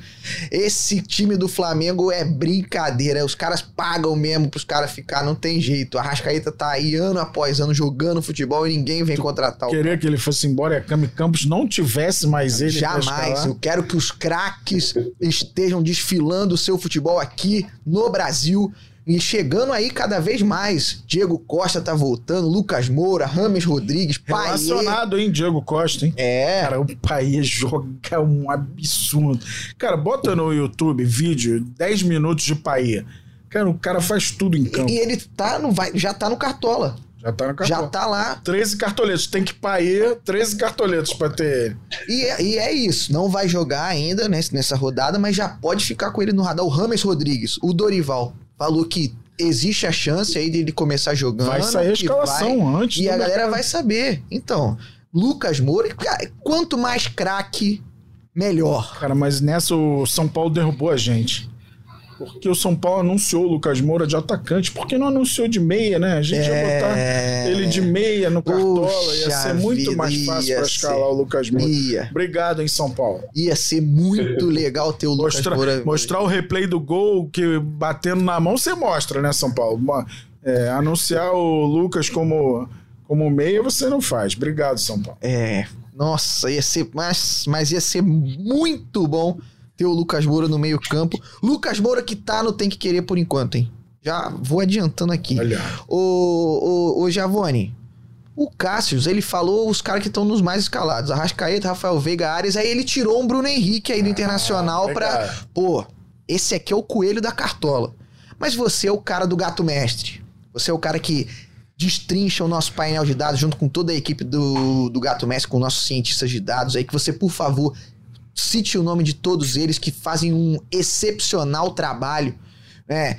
Esse time do Flamengo é brincadeira. Os caras pagam mesmo pros caras ficar. Não tem jeito. O Arrascaeta tá aí ano após ano jogando futebol e ninguém vem contratar o Queria que ele fosse embora e a Cami Campos não tivesse mais ele. Jamais. Eu quero que os craques estejam desfilando o seu futebol aqui no Brasil. E chegando aí cada vez mais. Diego Costa tá voltando, Lucas Moura, Rames Rodrigues, Paier. Relacionado, hein, Diego Costa, hein? É, Cara, o Paia joga um absurdo. Cara, bota no YouTube vídeo 10 minutos de Paia. Cara, o cara faz tudo em campo. e ele tá no, vai, já tá no Cartola. Já tá no Já cartão. tá lá. 13 cartoletos. Tem que pair 13 cartoletos pra ter ele. E é, e é isso. Não vai jogar ainda nessa, rodada, mas já pode ficar com ele no radar. O Rames Rodrigues, o Dorival, falou que existe a chance aí dele começar jogando. Vai sair a escalação vai- antes E a galera mercado. vai saber. Então, Lucas Moura, quanto mais craque, melhor. Cara, mas nessa o São Paulo derrubou a gente. Porque o São Paulo anunciou o Lucas Moura de atacante. Por que não anunciou de meia, né? A gente ia botar É. ele de meia no Cartola. Ia Puxa ser muito vida, mais fácil ia pra escalar o Lucas Moura. Ia, Obrigado, em São Paulo. ia ser muito legal ter o Lucas Mostrar, Moura. mostrar o replay do gol que batendo na mão você mostra, né, São Paulo? É, anunciar o Lucas como, como meia você não faz. Obrigado, São Paulo. É, nossa, ia ser, mas, mas ia ser muito bom ter o Lucas Moura no meio campo. Lucas Moura que tá no Tem Que Querer por enquanto, hein? Já vou adiantando aqui. Olha. Ô, ô, ô Giavone, o Cássius, ele falou os caras que estão nos mais escalados. Arrascaeta, Rafael Veiga, Ares. Aí ele tirou um Bruno Henrique aí do Internacional pra... legal. Pô, esse aqui é o coelho da cartola. Mas você é o cara do gato mestre. Você é o cara que destrincha o nosso painel de dados junto com toda a equipe do, do Gato Mestre, com nossos cientistas de dados aí, que você, por favor, cite o nome de todos eles que fazem um excepcional trabalho. É,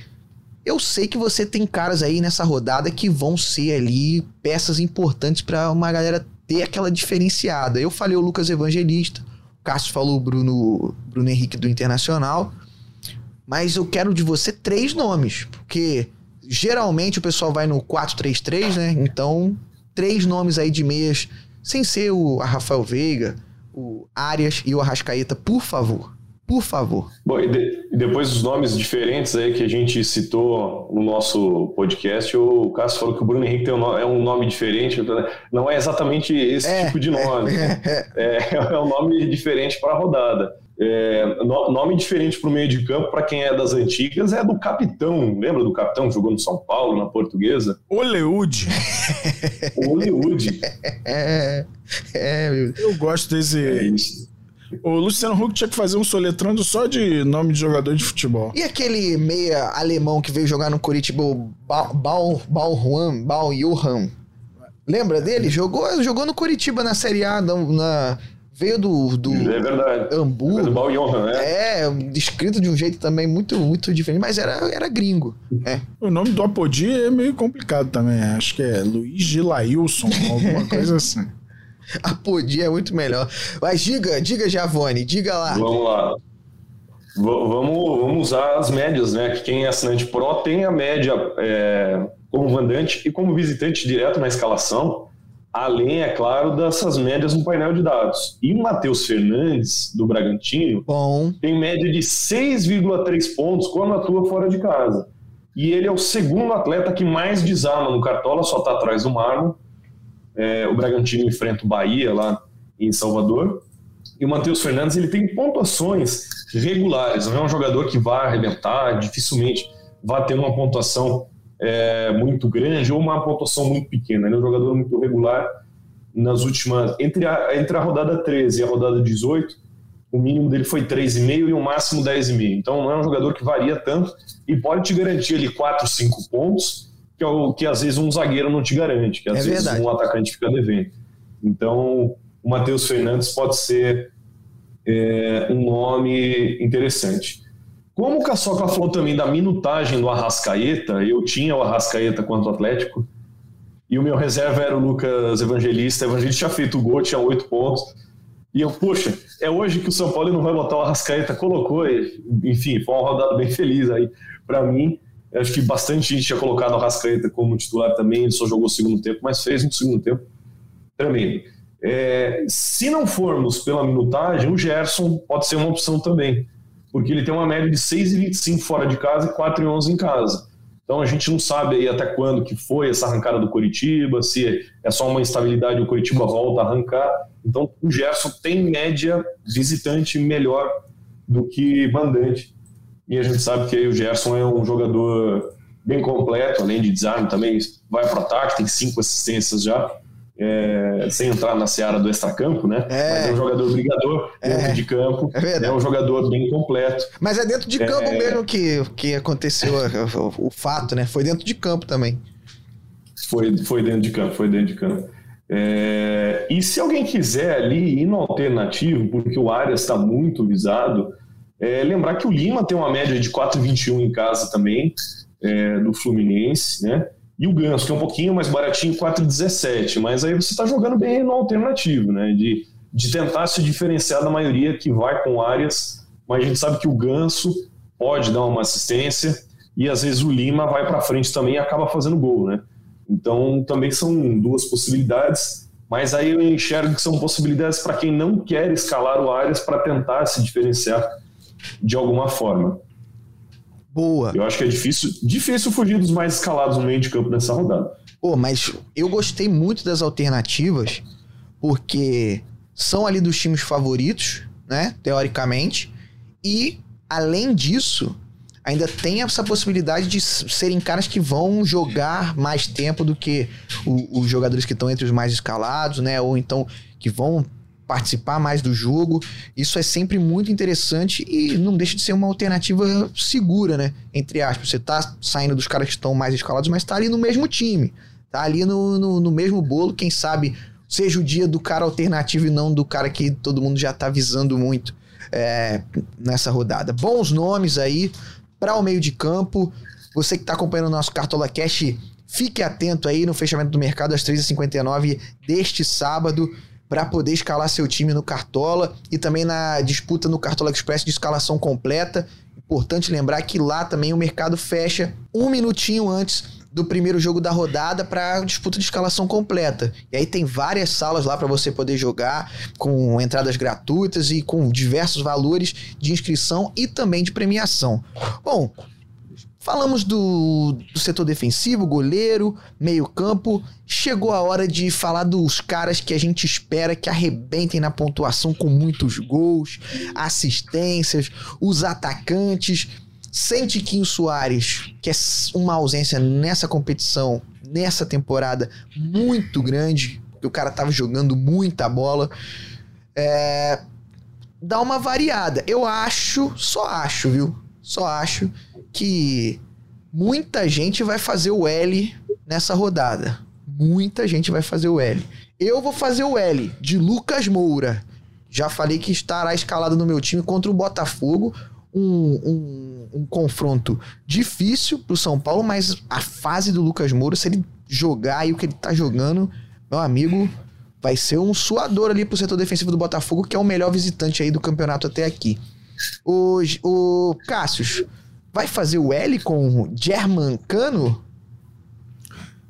eu sei que você tem caras aí nessa rodada que vão ser ali peças importantes pra uma galera ter aquela diferenciada. Eu falei o Lucas Evangelista, o Cássio falou o Bruno, Bruno Henrique do Internacional, mas eu quero de você três nomes, porque geralmente o pessoal vai no 4-3-3, né? Então, três nomes aí de meias, sem ser o Rafael Veiga, o Arias e o Arrascaeta, por favor. Por favor. Bom, e, de- e depois dos nomes diferentes aí que a gente citou no nosso podcast, o Cássio falou que o Bruno Henrique um no- é um nome diferente, então, não é exatamente esse É, tipo de nome. É, É, é um nome diferente para a rodada. É, no- nome diferente para o meio de campo, para quem é das antigas, é do capitão. Lembra do capitão que jogou no São Paulo, na portuguesa? Oleúde. O Hollywood. é, é. Eu gosto É desse. isso. O Luciano Huck tinha que fazer um soletrando só de nome de jogador de futebol. E aquele meia alemão que veio jogar no Curitiba, o Bal, Bal, Baljuan, Bal Johan? Lembra dele? Jogou, jogou no Curitiba na Série A, na, na- veio do, do É verdade. É do né? É, descrito de um jeito também muito, muito diferente, mas era, era gringo. É. O nome do Apodi é meio complicado também. Acho que é Luiz Gilailson, alguma coisa assim. A Podia é muito melhor. Mas diga, diga, Giavone, diga lá. Vamos lá. V- vamos, vamos usar as médias, né? Que quem é assinante Pro tem a média é, como mandante e como visitante direto na escalação, além, é claro, dessas médias no painel de dados. E o Matheus Fernandes, do Bragantino, Bom, tem média de 6,3 pontos quando atua fora de casa. E ele é o segundo atleta que mais desarma no Cartola, só está atrás do Marlon. É, o Bragantino enfrenta o Bahia lá em Salvador. E o Matheus Fernandes ele tem pontuações regulares, não é um jogador que vai arrebentar, dificilmente vai ter uma pontuação é, muito grande ou uma pontuação muito pequena. Ele é um jogador muito regular nas últimas. Entre a, entre a rodada 13 e a rodada 18, o mínimo dele foi 3,5 e o máximo 10,5. Então não é um jogador que varia tanto e pode te garantir ali 4, 5 pontos, que é o que às vezes um zagueiro não te garante, que às é vezes verdade. um atacante fica devendo. Então o Matheus Fernandes pode ser é, um nome interessante. Como o Caçoca falou também da minutagem do Arrascaeta, eu tinha o Arrascaeta contra o Atlético, e o meu reserva era o Lucas Evangelista. O Evangelista tinha feito o gol, tinha oito pontos. E eu, poxa, é hoje que o São Paulo não vai botar o Arrascaeta, colocou, e, enfim, foi uma rodada bem feliz aí para mim. Acho que bastante gente tinha colocado o Arrascaeta como titular também, ele só jogou o segundo tempo, mas fez um segundo tempo tremendo. É, se não formos pela minutagem, o Gerson pode ser uma opção também, porque ele tem uma média de 6,25 fora de casa e 4,11 em casa. Então a gente não sabe aí até quando que foi essa arrancada do Curitiba, se é só uma instabilidade o Curitiba volta a arrancar. Então o Gerson tem média visitante melhor do que mandante. E a gente sabe que o Gerson é um jogador bem completo, além de desarme também vai para o ataque, tem cinco assistências já é, sem entrar na seara do extracampo, né? É. Mas é um jogador brigador dentro é. de campo. É, é, um jogador bem completo. Mas é dentro de campo é. mesmo que, que aconteceu o, o, fato, né? Foi dentro de campo também. Foi, foi dentro de campo, foi dentro de campo. É, e se alguém quiser ali ir no alternativo, porque o Arias está muito visado, é, lembrar que o Lima tem uma média de 4,21 em casa também, é, do Fluminense, né? E o Ganso, que é um pouquinho mais baratinho, 4,17. Mas aí você está jogando bem no alternativo, né? De, de tentar se diferenciar da maioria que vai com áreas. Mas a gente sabe que o Ganso pode dar uma assistência e às vezes o Lima vai para frente também e acaba fazendo gol, né? Então também são duas possibilidades. Mas aí eu enxergo que são possibilidades para quem não quer escalar o Arias para tentar se diferenciar de alguma forma. Boa. Eu acho que é difícil, difícil fugir dos mais escalados no meio de campo nessa rodada. Pô, mas eu gostei muito das alternativas, porque são ali dos times favoritos, né? Teoricamente. E, além disso, ainda tem essa possibilidade de serem caras que vão jogar mais tempo do que o, os jogadores que estão entre os mais escalados, né? Ou então que vão participar mais do jogo. Isso é sempre muito interessante e não deixa de ser uma alternativa segura, né? Entre aspas, você tá saindo dos caras que estão mais escalados, mas tá ali no mesmo time. Tá ali no, no, no, mesmo bolo, quem sabe seja o dia do cara alternativo e não do cara que todo mundo já tá visando muito é, nessa rodada. Bons nomes aí para o meio de campo. Você que está acompanhando o nosso Cartola Cash, fique atento aí no fechamento do mercado às 3h59 deste sábado para poder escalar seu time no Cartola e também na disputa no Cartola Express de escalação completa. Importante lembrar que lá também o mercado fecha um minutinho antes do primeiro jogo da rodada para disputa de escalação completa. E aí tem várias salas lá para você poder jogar com entradas gratuitas e com diversos valores de inscrição e também de premiação. Bom, Falamos do, do, setor defensivo, goleiro, meio-campo. Chegou a hora de falar dos caras que a gente espera que arrebentem na pontuação com muitos gols, assistências, os atacantes. Sem Tiquinho Soares, que é uma ausência nessa competição, nessa temporada, muito grande, porque o cara tava jogando muita bola. É, dá uma variada. Eu acho, só acho, viu? Só acho que muita gente vai fazer o L nessa rodada. Muita gente vai fazer o L. Eu vou fazer o L de Lucas Moura. Já falei que estará escalado no meu time contra o Botafogo. Um, um, um confronto difícil pro São Paulo, mas a fase do Lucas Moura, se ele jogar e o que ele tá jogando, meu amigo, vai ser um suador ali pro setor defensivo do Botafogo, que é o melhor visitante aí do campeonato até aqui. O, o Cássius, vai fazer o L com German Cano?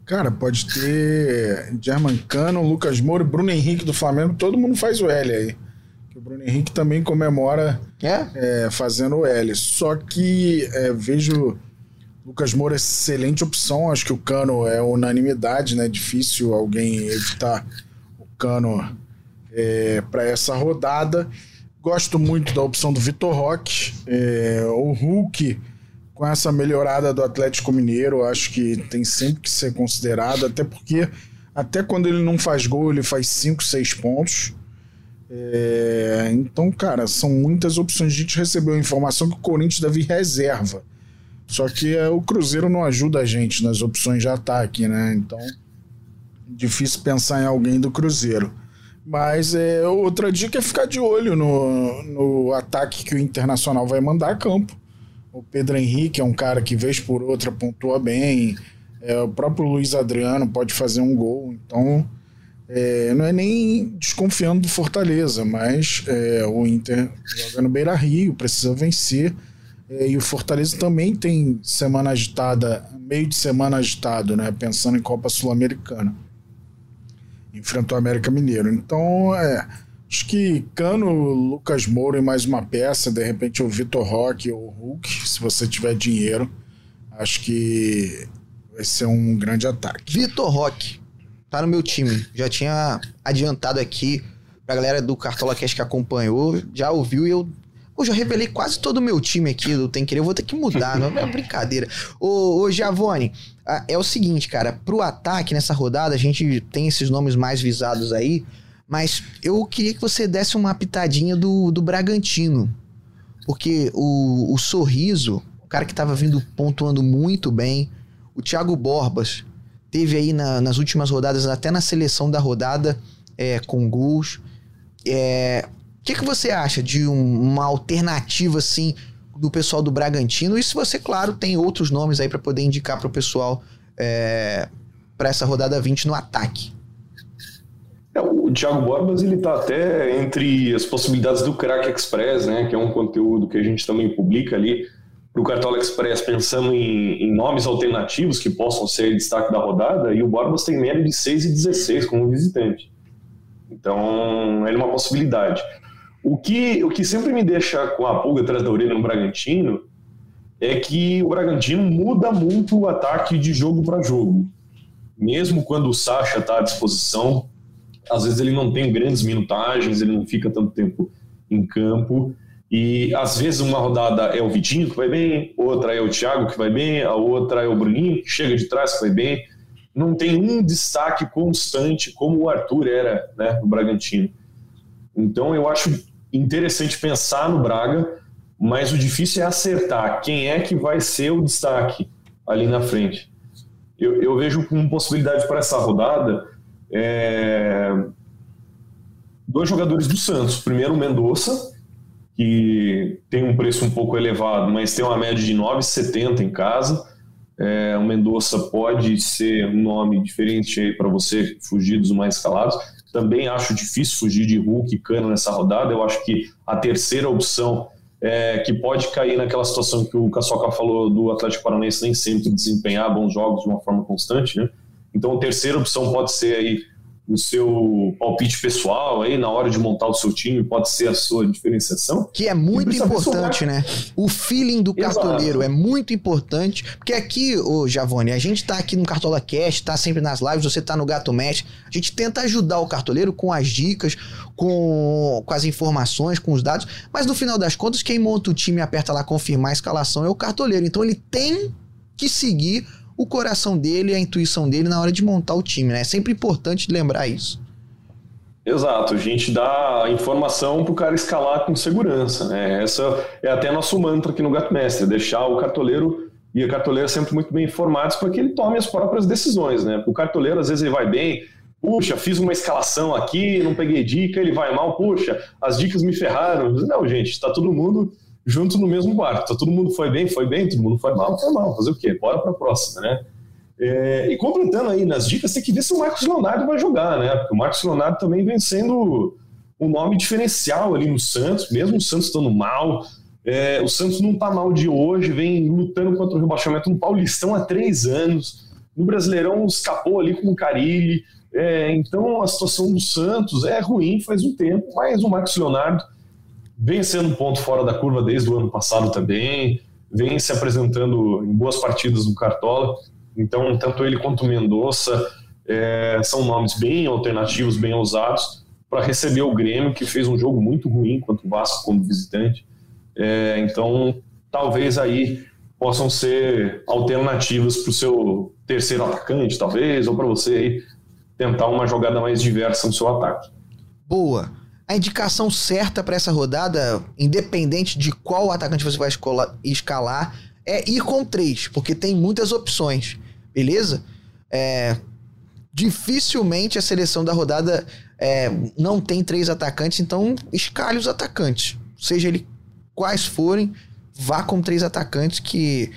Cara, pode ter German Cano, Lucas Moura, Bruno Henrique do Flamengo, todo mundo faz o L aí. O Bruno Henrique também comemora é? É, fazendo o L. Só que é, vejo Lucas Moura excelente opção. Acho que o Cano é unanimidade, né? Difícil alguém evitar o Cano é, para essa rodada. Gosto muito da opção do Vitor Roque, é, o Hulk com essa melhorada do Atlético Mineiro, acho que tem sempre que ser considerado, até porque até quando ele não faz gol, ele faz 5, 6 pontos. É, então, cara, são muitas opções. A gente recebeu a informação que o Corinthians deve ir reserva. Só que é, o Cruzeiro não ajuda a gente nas opções de ataque, né? Então, difícil pensar em alguém do Cruzeiro. Mas é, outra dica é ficar de olho no, no ataque que o Internacional vai mandar a campo. O Pedro Henrique é um cara que, vez por outra, pontua bem. É, o próprio Luiz Adriano pode fazer um gol. Então, é, não é nem desconfiando do Fortaleza, mas é, o Inter joga no Beira Rio, precisa vencer. É, e o Fortaleza também tem semana agitada, meio de semana agitado, né? Pensando em Copa Sul-Americana enfrentou o América Mineiro. Então, é, acho que Cano, Lucas Moura e mais uma peça, de repente o Vitor Roque ou o Hulk, se você tiver dinheiro, acho que vai ser um grande ataque. Vitor Roque, tá no meu time. Já tinha adiantado aqui pra galera do Cartola Cash que acompanhou, já ouviu e eu eu já revelei quase todo o meu time aqui do Tem Querer. Eu vou ter que mudar, não é brincadeira. Ô, ô Giavone, é o seguinte, cara. Pro ataque nessa rodada, a gente tem esses nomes mais visados aí. Mas eu queria que você desse uma pitadinha do, do Bragantino. Porque o, o Sorriso, o cara que tava vindo pontuando muito bem. O Thiago Borbas teve aí na, nas últimas rodadas, até na seleção da rodada, é, com gols. É, que, que você acha de um, uma alternativa assim do pessoal do Bragantino? E se você, claro, tem outros nomes aí para poder indicar para o pessoal é, para essa rodada 20 no ataque. É, o Thiago Borbas ele tá até entre as possibilidades do Crack Express, né, que é um conteúdo que a gente também publica ali para o Cartola Express, pensando em, em, nomes alternativos que possam ser destaque da rodada, e o Borbas tem média de 6 e 16 como visitante. Então, é uma possibilidade. O que, o que sempre me deixa com a pulga atrás da orelha no Bragantino é que o Bragantino muda muito o ataque de jogo para jogo. Mesmo quando o Sacha está à disposição, às vezes ele não tem grandes minutagens, ele não fica tanto tempo em campo. E às vezes uma rodada é o Vitinho que vai bem, outra é o Thiago que vai bem, a outra é o Bruninho que chega de trás que vai bem. Não tem um destaque constante como o Arthur era né, no Bragantino. Então eu acho interessante pensar no Braga, mas o difícil é acertar quem é que vai ser o destaque ali na frente. Eu, eu vejo como possibilidade para essa rodada é... dois jogadores do Santos. Primeiro, o Mendonça, que tem um preço um pouco elevado, mas tem uma média de 9,70 em casa. É, o Mendonça pode ser um nome diferente para você fugir dos mais escalados. Também acho difícil fugir de Hulk e Cano nessa rodada. Eu acho que a terceira opção é, que pode cair naquela situação que o Caçoca falou do Atlético Paranaense nem sempre desempenhar bons jogos de uma forma constante, né? Então a terceira opção pode ser aí o seu palpite pessoal aí na hora de montar o seu time, pode ser a sua diferenciação. Que é muito importante, né? O feeling do Exato. cartoleiro é muito importante, porque aqui, ô Javone, a gente tá aqui no Cartola Cast, tá sempre nas lives, você tá no Gato Mesh, a gente tenta ajudar o cartoleiro com as dicas, com, com as informações, com os dados, mas no final das contas, quem monta o time e aperta lá confirmar a escalação é o cartoleiro, então ele tem que seguir o coração dele e a intuição dele na hora de montar o time, né? É sempre importante lembrar isso. Exato, a gente dá informação para o cara escalar com segurança, né? Essa é até nosso mantra aqui no Gatmestre, deixar o cartoleiro e a cartoleira sempre muito bem informados para que ele tome as próprias decisões, né? O cartoleiro às vezes ele vai bem, puxa, fiz uma escalação aqui, não peguei dica, ele vai mal, puxa, as dicas me ferraram. Não, gente, está todo mundo junto no mesmo barco. Então, todo mundo foi bem, foi bem, todo mundo foi mal, foi mal. Fazer o quê? Bora para a próxima, né? É, e completando aí nas dicas, tem que ver se o Marcos Leonardo vai jogar, né? Porque o Marcos Leonardo também vem sendo um nome diferencial ali no Santos, mesmo o Santos estando mal. É, o Santos não está mal de hoje, vem lutando contra o rebaixamento no Paulistão há três anos. No Brasileirão escapou ali com o Carilli. É, então a situação do Santos é ruim faz um tempo, mas o Marcos Leonardo vem sendo um ponto fora da curva desde o ano passado também, vem se apresentando em boas partidas no Cartola. Então, tanto ele quanto o Mendonça é, são nomes bem alternativos, bem ousados. para receber o Grêmio, que fez um jogo muito ruim contra o Vasco como visitante. É, então, talvez aí possam ser alternativas para o seu terceiro atacante, talvez, ou para você aí tentar uma jogada mais diversa no seu ataque. Boa. A indicação certa para essa rodada, independente de qual atacante você vai escalar, é ir com três, porque tem muitas opções, beleza? É, dificilmente a seleção da rodada é, não tem três atacantes, então escale os atacantes, seja ele quais forem, vá com três atacantes que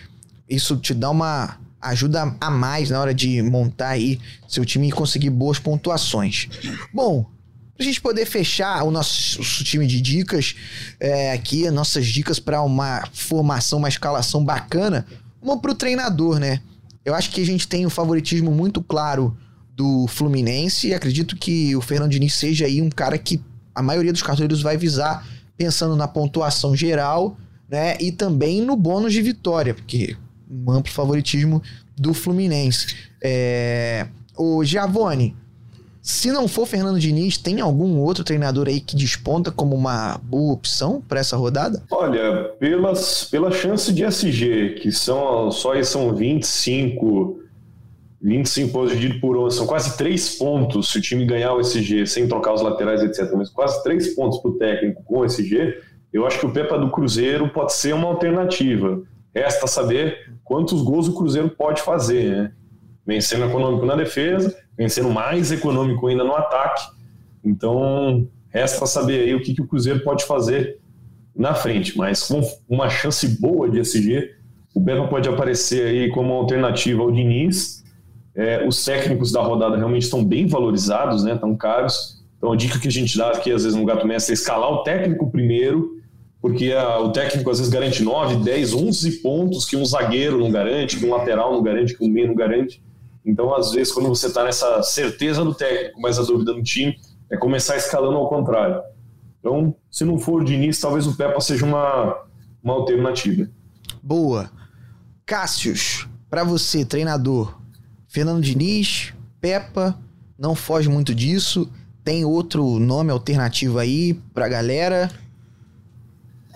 isso te dá uma ajuda a mais na hora de montar aí seu time e conseguir boas pontuações. Bom, pra gente poder fechar o nosso, nosso time de dicas é, aqui, nossas dicas para uma formação, uma escalação bacana, vamos pro treinador, né? Eu acho que a gente tem um favoritismo muito claro do Fluminense e acredito que o Fernando Diniz seja aí um cara que a maioria dos cartoleiros vai visar pensando na pontuação geral, né? E também no bônus de vitória, porque um amplo favoritismo do Fluminense. É... O Giavone, se não for Fernando Diniz, tem algum outro treinador aí que desponta como uma boa opção para essa rodada? Olha, pelas, pela chance de SG, que são só são 25, 25 pontos dividido por 11, são quase 3 pontos se o time ganhar o SG sem trocar os laterais, etc. Mas quase 3 pontos para o técnico com o SG, eu acho que o Pepa do Cruzeiro pode ser uma alternativa. Resta saber quantos gols o Cruzeiro pode fazer, né? Vencendo econômico na defesa, vencendo mais econômico ainda no ataque. Então, resta saber aí o que, que o Cruzeiro pode fazer na frente. Mas com uma chance boa de SG, o Pepa pode aparecer aí como alternativa ao Diniz. É, os técnicos da rodada realmente estão bem valorizados, né? Estão caros. Então, a dica que a gente dá aqui, às vezes, no Gato Mestre é escalar o técnico primeiro porque a, o técnico às vezes garante 9, 10, 11 pontos que um zagueiro não garante, que um lateral não garante, que um meio não garante. Então, às vezes, quando você está nessa certeza do técnico, mas a dúvida no time, é começar escalando ao contrário. Então, se não for de início, talvez o Peppa seja uma, uma alternativa. Boa. Cássius, para você, treinador, Fernando Diniz, Peppa, não foge muito disso. Tem outro nome alternativo aí pra galera?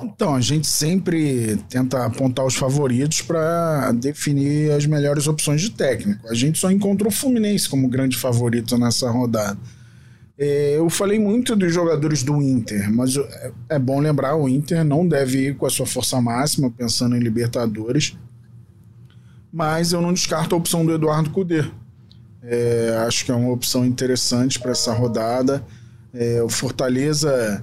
Então, a gente sempre tenta apontar os favoritos para definir as melhores opções de técnico. A gente só encontrou o Fluminense como grande favorito nessa rodada. É, eu falei muito dos jogadores do Inter, mas é, é bom lembrar: o Inter não deve ir com a sua força máxima, pensando em Libertadores. Mas eu não descarto a opção do Eduardo Cudê. É, acho que é uma opção interessante para essa rodada. É, o Fortaleza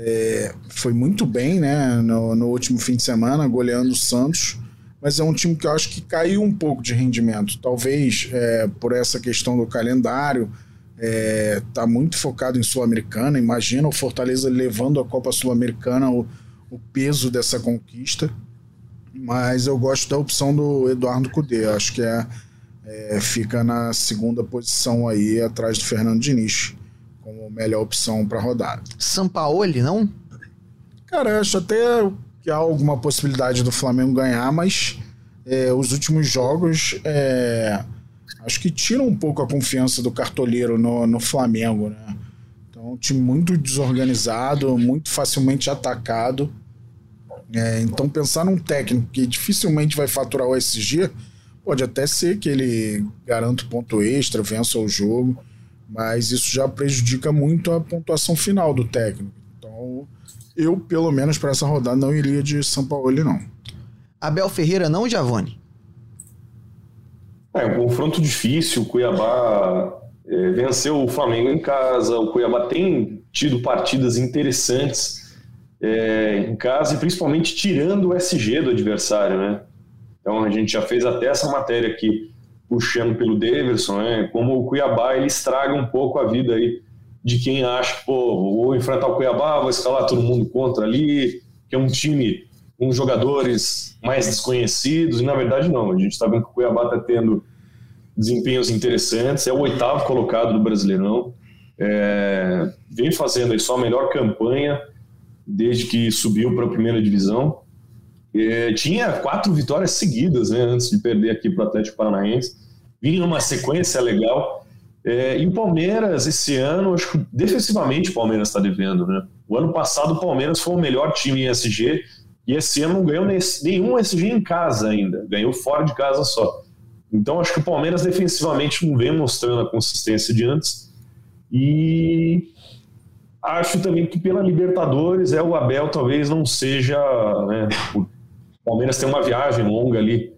é, foi muito bem né, no, no, último fim de semana, goleando o Santos, mas é um time que eu acho que caiu um pouco de rendimento. Talvez é, por essa questão do calendário, é, muito focado em Sul-Americana. Imagina o Fortaleza levando a Copa Sul-Americana, o, o, peso dessa conquista. Mas eu gosto da opção do Eduardo Cudê. Acho que é, é, fica na segunda posição aí, atrás do Fernando Diniz como melhor opção para rodar. Sampaoli, não? Cara, acho até que há alguma possibilidade do Flamengo ganhar, mas é, os últimos jogos é, acho que tiram um pouco a confiança do cartoleiro no, no Flamengo, né? Então, um time muito desorganizado, muito facilmente atacado. É, então, pensar num técnico que dificilmente vai faturar o SG, pode até ser que ele garanta ponto extra, vença o jogo mas isso já prejudica muito a pontuação final do técnico. Então, eu, pelo menos para essa rodada, não iria de São Paulo, não. Abel Ferreira não, Giavone? É um confronto difícil. O Cuiabá é, venceu o Flamengo em casa. O Cuiabá tem tido partidas interessantes é, em casa e principalmente tirando o SG do adversário, né? Então a gente já fez até essa matéria aqui puxando pelo Davidson, né? Como o Cuiabá ele estraga um pouco a vida aí de quem acha pô, vou enfrentar o Cuiabá, vou escalar todo mundo contra ali, que é um time com jogadores mais desconhecidos, e na verdade não, a gente está vendo que o Cuiabá está tendo desempenhos interessantes, é o oitavo colocado do Brasileirão, é, vem fazendo aí só a melhor campanha desde que subiu para a primeira divisão, é, tinha quatro vitórias seguidas, né, antes de perder aqui para o Atlético Paranaense. Vinha numa sequência legal. É, e o Palmeiras, esse ano, acho que defensivamente o Palmeiras está devendo, né? O ano passado o Palmeiras foi o melhor time em SG e esse ano não ganhou nenhum SG em casa ainda, ganhou fora de casa só. Então acho que o Palmeiras defensivamente não vem mostrando a consistência de antes. E acho também que pela Libertadores é o Abel talvez não seja, né, o Palmeiras tem uma viagem longa ali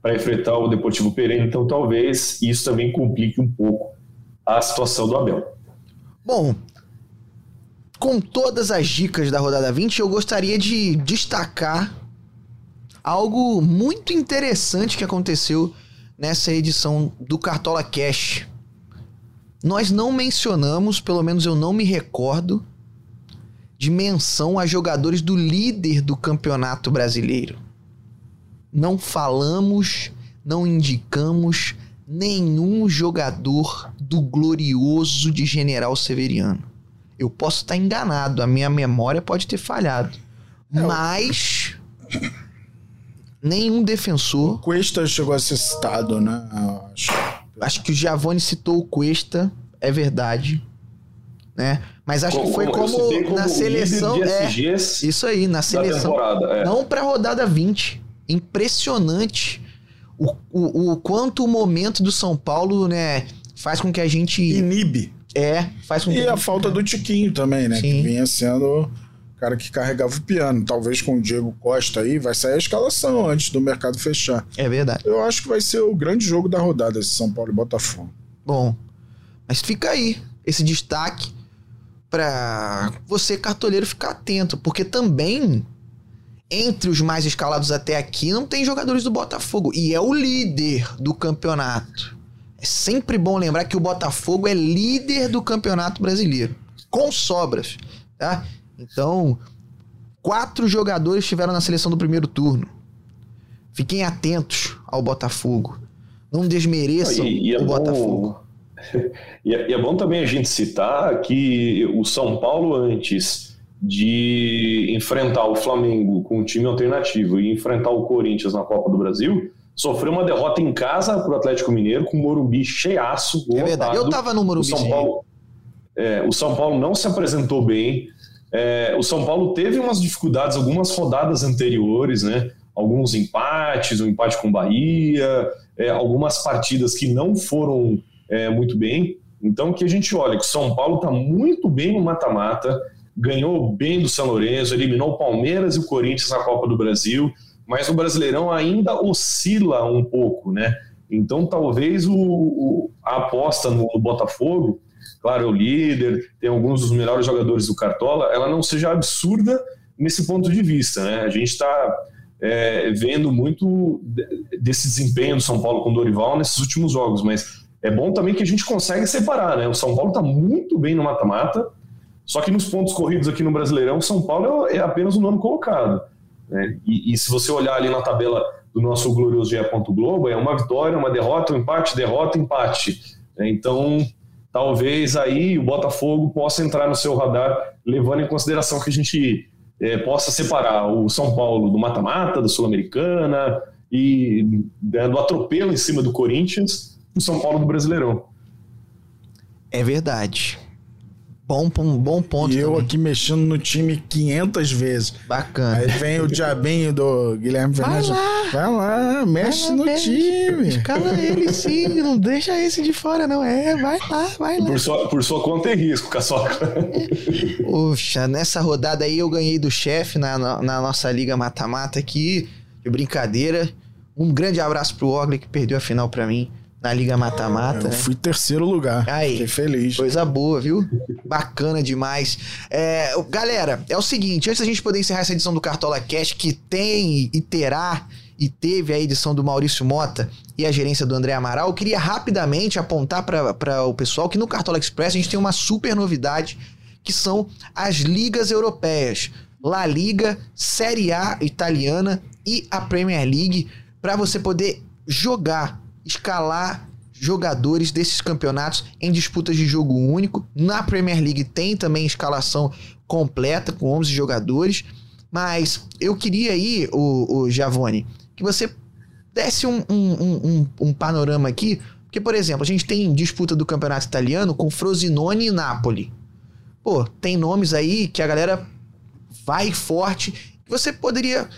para enfrentar o Deportivo Pereira, então talvez isso também complique um pouco a situação do Abel. Bom, com todas as dicas da rodada 20, eu gostaria de destacar algo muito interessante que aconteceu nessa edição do Cartola Cash. Nós não mencionamos, pelo menos eu não me recordo, de menção a jogadores do líder do campeonato brasileiro. Não falamos, não indicamos nenhum jogador do glorioso de General Severiano. Eu posso estar enganado, a minha memória pode ter falhado. É, mas nenhum defensor. O Cuesta chegou a ser citado, né? Acho, acho que o Giavone citou o Cuesta, é verdade. Né? Mas acho como, que foi como, como na seleção. É, isso aí, na seleção. É. Não para rodada 20. Impressionante o, o, o quanto o momento do São Paulo, né, faz com que a gente. Inibe. É, faz com e que. E a falta do Tiquinho também, né? Sim. Que vinha sendo o cara que carregava o piano. Talvez com o Diego Costa aí vai sair a escalação antes do mercado fechar. É verdade. Eu acho que vai ser o grande jogo da rodada esse São Paulo e Botafogo. Bom, mas fica aí esse destaque para você cartoleiro ficar atento, porque também entre os mais escalados até aqui, não tem jogadores do Botafogo. E é o líder do campeonato. É sempre bom lembrar que o Botafogo é líder do campeonato brasileiro. Com sobras. Tá? Então, quatro jogadores estiveram na seleção do primeiro turno. Fiquem atentos ao Botafogo. Não desmereçam e, e é o bom, Botafogo. E é, e é bom também a gente citar que o São Paulo antes de enfrentar o Flamengo com um time alternativo e enfrentar o Corinthians na Copa do Brasil, sofreu uma derrota em casa para o Atlético Mineiro com o Morumbi cheiaço. É verdade, eu tava no Morumbi. O São Paulo, é, o São Paulo não se apresentou bem. É, o São Paulo teve umas dificuldades, algumas rodadas anteriores, né? Alguns empates, um empate com Bahia, é, algumas partidas que não foram é, muito bem. Então, que a gente olha que o São Paulo está muito bem no mata-mata, ganhou bem do São Lourenço, eliminou o Palmeiras e o Corinthians na Copa do Brasil, mas o Brasileirão ainda oscila um pouco, né? Então talvez o, o a aposta no, no, Botafogo, claro, é o líder, tem alguns dos melhores jogadores do Cartola, ela não seja absurda nesse ponto de vista, né? A gente está é, vendo muito desse desempenho do São Paulo com o Dorival nesses últimos jogos, mas é bom também que a gente consegue separar, né? O São Paulo está muito bem no mata-mata, só que nos pontos corridos aqui no Brasileirão, São Paulo é apenas o nono colocado. Né? E, e, se você olhar ali na tabela do nosso glorioso GE. Globo, é uma vitória, uma derrota, um empate, derrota, empate. Né? Então, talvez aí o Botafogo possa entrar no seu radar, levando em consideração que a gente é, possa separar o São Paulo do mata-mata, da Sul-Americana e né, do atropelo em cima do Corinthians, o São Paulo do Brasileirão. É verdade. Bom, bom ponto. E eu aqui mexendo no time 500 vezes. Bacana. Aí vem o diabinho do Guilherme Fernandes. Vai lá, vai lá mexe vai lá, no mexe. time. Escala ele sim, não deixa esse de fora, não. É, vai lá, vai lá. Por sua, por sua conta e risco, Caçoca. Poxa, nessa rodada aí eu ganhei do chefe na, na nossa liga mata-mata aqui. De brincadeira. Um grande abraço pro Ogli que perdeu a final para mim na Liga Mata-Mata. Eu né? fui terceiro lugar. Aí, Fiquei feliz. Coisa boa, viu? Bacana demais. É, galera, é o seguinte, antes da gente poder encerrar essa edição do Cartola Cash, que tem e terá e teve a edição do Maurício Mota e a gerência do André Amaral, eu queria rapidamente apontar para o pessoal que no Cartola Express a gente tem uma super novidade, que são as ligas europeias. La Liga, Série A italiana e a Premier League, para você poder jogar escalar jogadores desses campeonatos em disputas de jogo único. Na Premier League tem também escalação completa com 11 jogadores. Mas eu queria aí, o, o Giavone, que você desse um, um, um, um panorama aqui Porque, por exemplo, a gente tem disputa do campeonato italiano com Frosinone e Napoli. Pô, tem nomes aí que a galera vai forte. Você poderia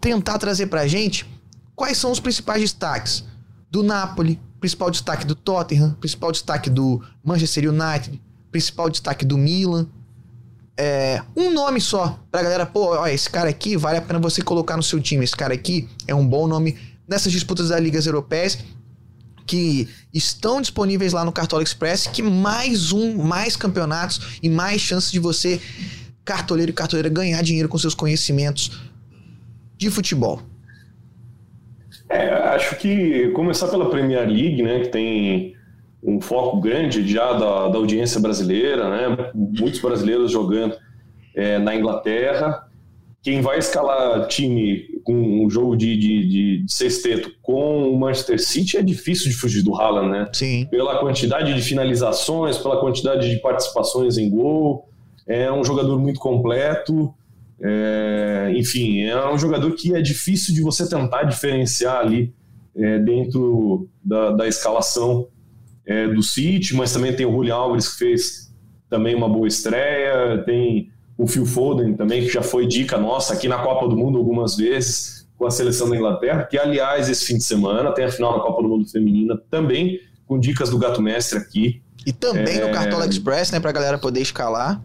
tentar trazer pra gente quais são os principais destaques do Napoli, principal destaque do Tottenham, principal destaque do Manchester United, principal destaque do Milan. É, um nome só pra galera, pô, ó, esse cara aqui vale a pena você colocar no seu time. Esse cara aqui é um bom nome nessas disputas das ligas europeias que estão disponíveis lá no Cartola Express, que mais um, mais campeonatos e mais chances de você, cartoleiro e cartoleira, ganhar dinheiro com seus conhecimentos de futebol. É, acho que começar pela Premier League, né, que tem um foco grande já da, da audiência brasileira, né, muitos brasileiros jogando é, na Inglaterra. Quem vai escalar time com um jogo de, de, de, sexteto com o Manchester City é difícil de fugir do Haaland, né? Sim. Pela quantidade de finalizações, pela quantidade de participações em gol. É um jogador muito completo. É, enfim, é um jogador que é difícil de você tentar diferenciar ali é, dentro da, da escalação é, do City, mas também tem o Julian Alves que fez também uma boa estreia, tem o Phil Foden também, que já foi dica nossa aqui na Copa do Mundo algumas vezes com a seleção da Inglaterra, que aliás esse fim de semana tem a final da Copa do Mundo Feminina também com dicas do Gato Mestre aqui. E também é... no Cartola Express, né, pra galera poder escalar.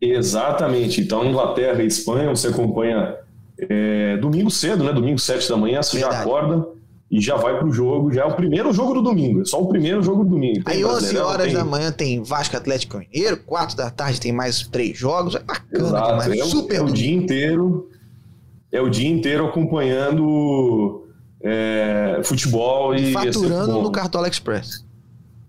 Exatamente. Então, Inglaterra e Espanha, você acompanha é, domingo cedo, né? Domingo, 7 da manhã, você Verdade. já acorda e já vai pro jogo. Já é o primeiro jogo do domingo. É só o primeiro jogo do domingo. Tem Aí, 11 horas tem... da manhã tem Vasco Atlético Mineiro, 4 da tarde tem mais três jogos. É bacana Exato. demais. É, Super é o dia inteiro. É o dia inteiro acompanhando é, futebol e. Faturando no Cartola Express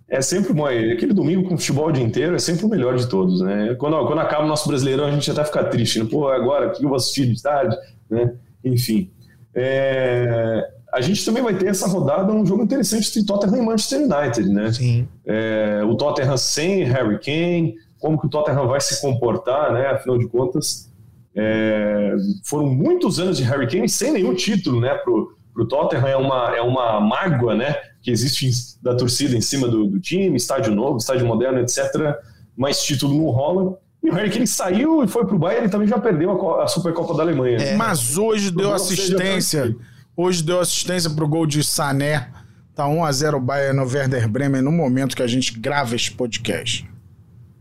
é sempre uma. Aquele domingo com futebol o dia inteiro é sempre o melhor de todos, né? Quando, quando acaba o nosso brasileirão, a gente até fica triste, né? Pô, agora o que eu vou assistir de tarde, né? Enfim. É... A gente também vai ter essa rodada um jogo interessante entre Tottenham e Manchester United, né? Sim. É... O Tottenham sem Harry Kane, como que o Tottenham vai se comportar, né? Afinal de contas, é... foram muitos anos de Harry Kane sem nenhum título, né? Pro, pro Tottenham é uma, é uma mágoa, né? Que existe da torcida em cima do, do time, estádio novo, estádio moderno, etc. Mas título não rola. E o Harry Kane saiu e foi pro Bayern e também já perdeu a, a Supercopa da Alemanha. É, mas hoje deu assistência. Hoje deu assistência pro gol de Sané. Tá 1x0 o Bayern no Werder Bremen no momento que a gente grava esse podcast.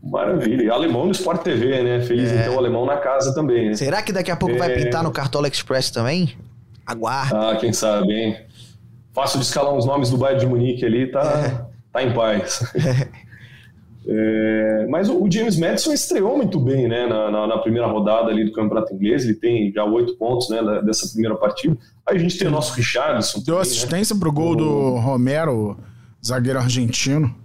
Maravilha. E alemão no Sport TV, né? Feliz é. então o alemão na casa também. Né? Será que daqui a pouco é... vai pintar no Cartola Express também? Aguarde. Ah, quem sabe, hein? Fácil de escalar uns nomes do Bayern de Munique ali, tá, é. tá em paz. É, mas o, James Madison estreou muito bem né, na, na, na, primeira rodada ali do Campeonato Inglês, ele tem já oito pontos né, dessa primeira partida. Aí a gente tem o nosso Richardson. Deu também, assistência né? pro gol do Romero, zagueiro argentino,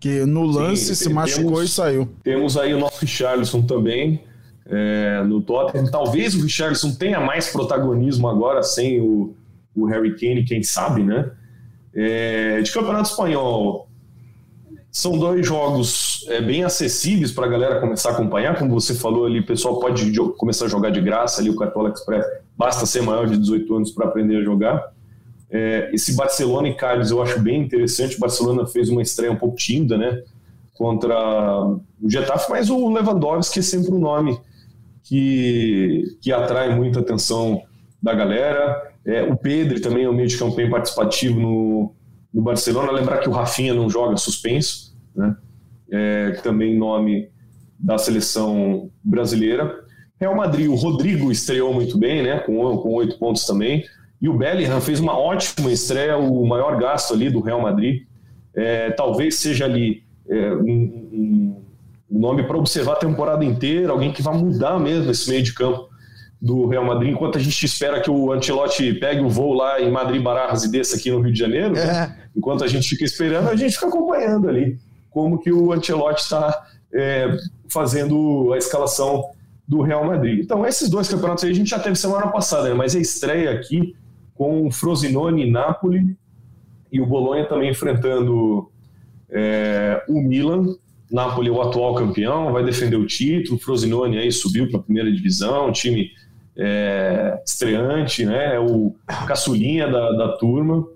que no lance Sim, se tem, machucou temos, e saiu. Temos aí o nosso Richardson também é, no Tottenham. Talvez o Richardson tenha mais protagonismo agora sem o, o Harry Kane, quem sabe, né? É, de Campeonato Espanhol, são dois jogos é, bem acessíveis para a galera começar a acompanhar. Como você falou ali, o pessoal pode começar a jogar de graça ali, o Cartola Express. Basta ser maior de 18 anos para aprender a jogar. É, esse Barcelona e Cádiz eu acho bem interessante. O Barcelona fez uma estreia um pouco tímida, né? Contra o Getafe, mas o Lewandowski é sempre um nome que, que atrai muita atenção da galera. É, o Pedro também é um meio de campanha participativo no, no Barcelona. Lembrar que o Rafinha não joga suspenso, né? É, também nome da seleção brasileira. Real Madrid, o Rodrigo estreou muito bem, né? Com oito pontos também. E o Bellingham fez uma ótima estreia, o maior gasto ali do Real Madrid. É, talvez seja ali é, um, um nome para observar a temporada inteira, alguém que vai mudar mesmo esse meio de campo do Real Madrid, enquanto a gente espera que o Ancelotti pegue o voo lá em Madrid Barajas e desça aqui no Rio de Janeiro, né? é. né? enquanto a gente fica esperando, a gente fica acompanhando ali como que o Ancelotti está é, fazendo a escalação do Real Madrid. Então, esses dois campeonatos aí a gente já teve semana passada, né? mas a estreia aqui com o Frosinone e Napoli e o Bolonha também enfrentando é, o Milan. Napoli é o atual campeão, vai defender o título. O Frosinone aí subiu para a primeira divisão, time é, estreante, né? É o caçulinha da, da turma.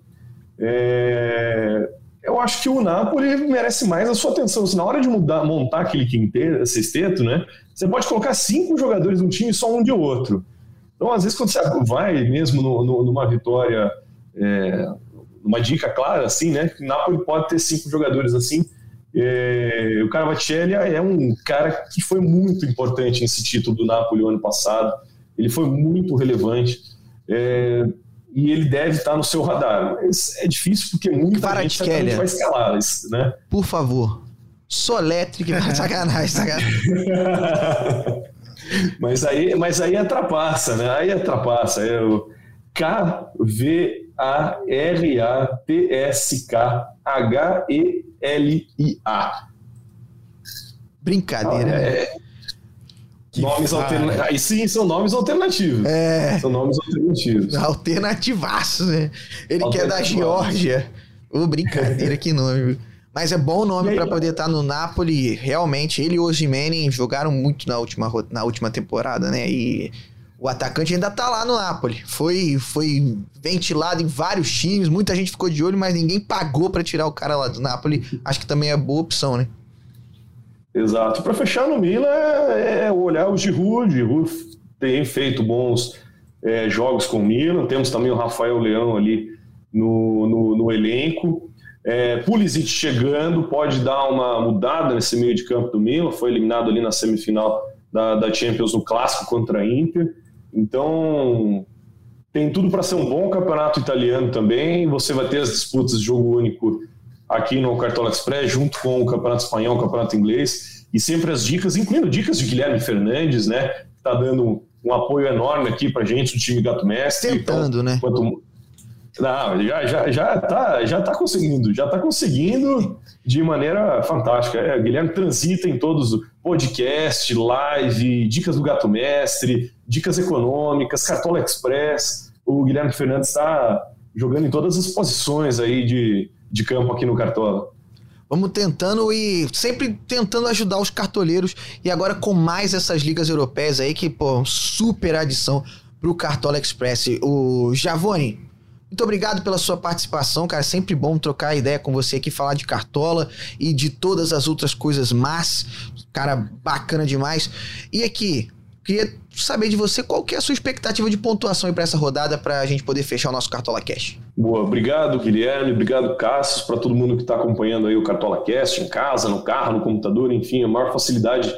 É, eu acho que o Napoli merece mais a sua atenção. na hora de mudar, montar aquele quinteto, sexteto, né? Você pode colocar cinco jogadores num time e só um de outro. Então, às vezes, quando você vai mesmo no, no, numa vitória, é, uma dica clara, assim, né? Que o Napoli pode ter cinco jogadores assim. É, o Carvacelli é um cara que foi muito importante nesse título do Napoli ano passado. Ele foi muito relevante. É, e ele deve estar no seu radar. Mas é difícil porque muita gente vai escalar, né? Por favor, soletre que vai sacanagem, sacanagem. mas aí, mas aí atrapassa, né? Aí atrapassa. É o K-V-A-R-A-T-S-K-H-E-L-I-A. Brincadeira. Ah, é, nomes alternativos. Aí sim, são nomes alternativos. É. São nomes alternativos. Alternativaço, né? Ele quer da Geórgia. Ô, oh, brincadeira, que nome. Mas é bom nome para poder estar tá no Napoli. Realmente, ele e o Osimhen jogaram muito na última, na última temporada, né? E o atacante ainda tá lá no Napoli. Foi, foi ventilado em vários times, muita gente ficou de olho, mas ninguém pagou para tirar o cara lá do Napoli. Acho que também é boa opção, né? Exato. Para fechar no Milan é, é olhar o Giroud. Giroud tem feito bons é, jogos com o Milan. Temos também o Rafael Leão ali no, no, no elenco. É, Pulisic chegando pode dar uma mudada nesse meio de campo do Milan. Foi eliminado ali na semifinal da, da Champions no clássico contra a Inter. Então tem tudo para ser um bom campeonato italiano também. Você vai ter as disputas de jogo único aqui no Cartola Express, junto com o Campeonato Espanhol, o Campeonato Inglês, e sempre as dicas, incluindo dicas de Guilherme Fernandes, né? Que está dando um apoio enorme aqui para gente, o time Gato Mestre. Tentando, então, né? Quanto... Não, já, já, já, tá, já tá conseguindo, já tá conseguindo de maneira fantástica. É, Guilherme transita em todos os podcast, live, dicas do Gato Mestre, dicas econômicas, Cartola Express. O Guilherme Fernandes está jogando em todas as posições aí de, de campo aqui no Cartola. Vamos tentando e sempre tentando ajudar os cartoleiros e agora com mais essas ligas europeias aí que, pô, super adição pro Cartola Express. O Javone, muito obrigado pela sua participação, cara. Sempre bom trocar ideia com você aqui, falar de cartola e de todas as outras coisas mas Cara, bacana demais. E aqui, queria saber de você qual que é a sua expectativa de pontuação para essa rodada para a gente poder fechar o nosso Cartola Cash. Boa, obrigado Guilherme, obrigado Cassius, para todo mundo que está acompanhando aí o Cartola Cast em casa, no carro, no computador, enfim, a maior facilidade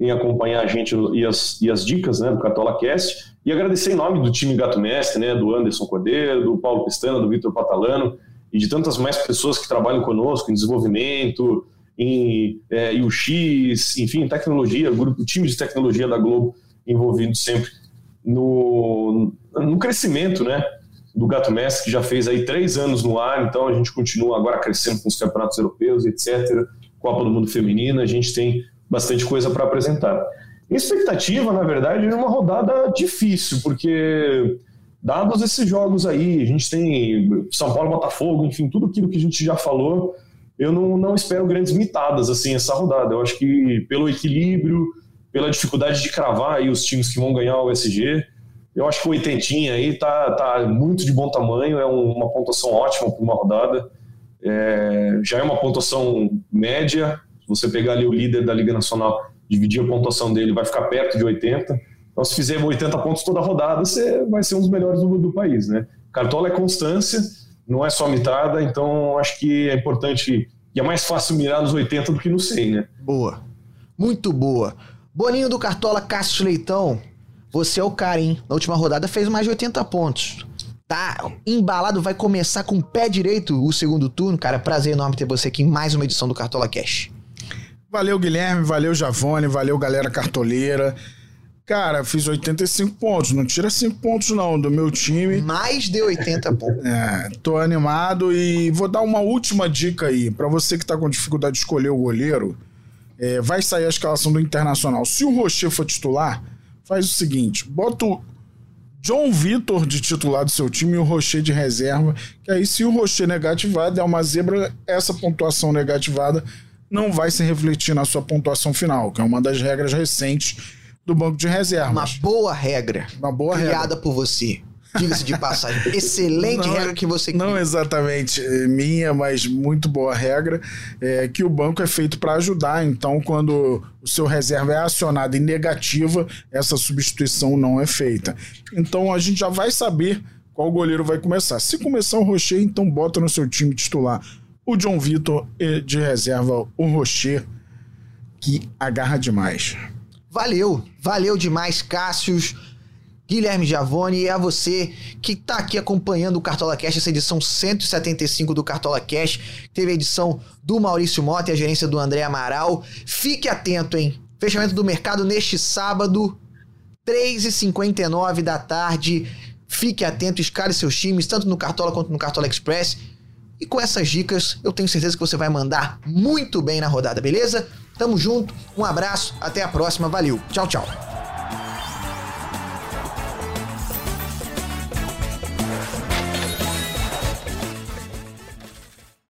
em acompanhar a gente e as, e as dicas né, do Cartola Cast. E agradecer em nome do time Gato Mestre, né, do Anderson Cordeiro, do Paulo Pestana, do Vitor Patalano e de tantas mais pessoas que trabalham conosco em desenvolvimento, em é, UX, enfim, tecnologia, grupo, time de tecnologia da Globo envolvido sempre no, no crescimento, né? Do Gato Mestre, que já fez aí três anos no ar, então a gente continua agora crescendo com os campeonatos europeus, etc. Copa do Mundo Feminina, a gente tem bastante coisa para apresentar. Expectativa, na verdade, é uma rodada difícil, porque dados esses jogos aí, a gente tem São Paulo, Botafogo, enfim, tudo aquilo que a gente já falou, eu não, não espero grandes mitadas assim essa rodada. Eu acho que pelo equilíbrio, pela dificuldade de cravar aí os times que vão ganhar o SG, eu acho que o oitentinha aí tá, tá muito de bom tamanho, é uma pontuação ótima para uma rodada. É, já é uma pontuação média. Se você pegar ali o líder da Liga Nacional, dividir a pontuação dele, vai ficar perto de 80. Então, se fizer 80 pontos toda rodada, você vai ser um dos melhores do, do país, né? Cartola é constância não é só mitrada, então acho que é importante e é mais fácil mirar nos 80 do que no 100, né? Boa. Muito boa. Boninho do Cartola Cássio Leitão, você é o cara, hein? Na última rodada fez mais de 80 pontos. Tá embalado, vai começar com o pé direito o segundo turno. Cara, prazer enorme ter você aqui em mais uma edição do Cartola Cash. Valeu, Guilherme, valeu, Javone, valeu, galera cartoleira. Cara, fiz 85 pontos. Não tira 5 pontos, não, do meu time. Mais de 80 pontos. É, tô animado e vou dar uma última dica aí. para você que tá com dificuldade de escolher o goleiro, é, vai sair a escalação do Internacional. Se o Rocher for titular, faz o seguinte: bota o John Vitor de titular do seu time e o Rocher de reserva. Que aí, se o Rocher negativado é uma zebra, essa pontuação negativada não vai se refletir na sua pontuação final, que é uma das regras recentes do banco de reservas. Uma boa regra. Uma boa criada regra. por você. Diga-se de passagem. Excelente Não é- regra que você Não cria. exatamente é, minha, mas muito boa regra, é que o banco é feito para ajudar. Então, quando o seu reserva é acionado em negativa, essa substituição não é feita. Então, a gente já vai saber qual goleiro vai começar. Se começar o Rocher, então bota no seu time titular o John Vitor e de reserva o Rocher, que agarra demais. Valeu, valeu demais, Cássius. Guilherme Giavone, e a você que tá aqui acompanhando o Cartola Cash, essa edição 175 do Cartola Cash. Teve a edição do Maurício Mota e a gerência do André Amaral. Fique atento, hein? Fechamento do mercado neste sábado, 3h59 da tarde. Fique atento, escale seus times, tanto no Cartola quanto no Cartola Express. E com essas dicas, eu tenho certeza que você vai mandar muito bem na rodada, beleza? Tamo junto, um abraço, até a próxima, valeu, tchau, tchau.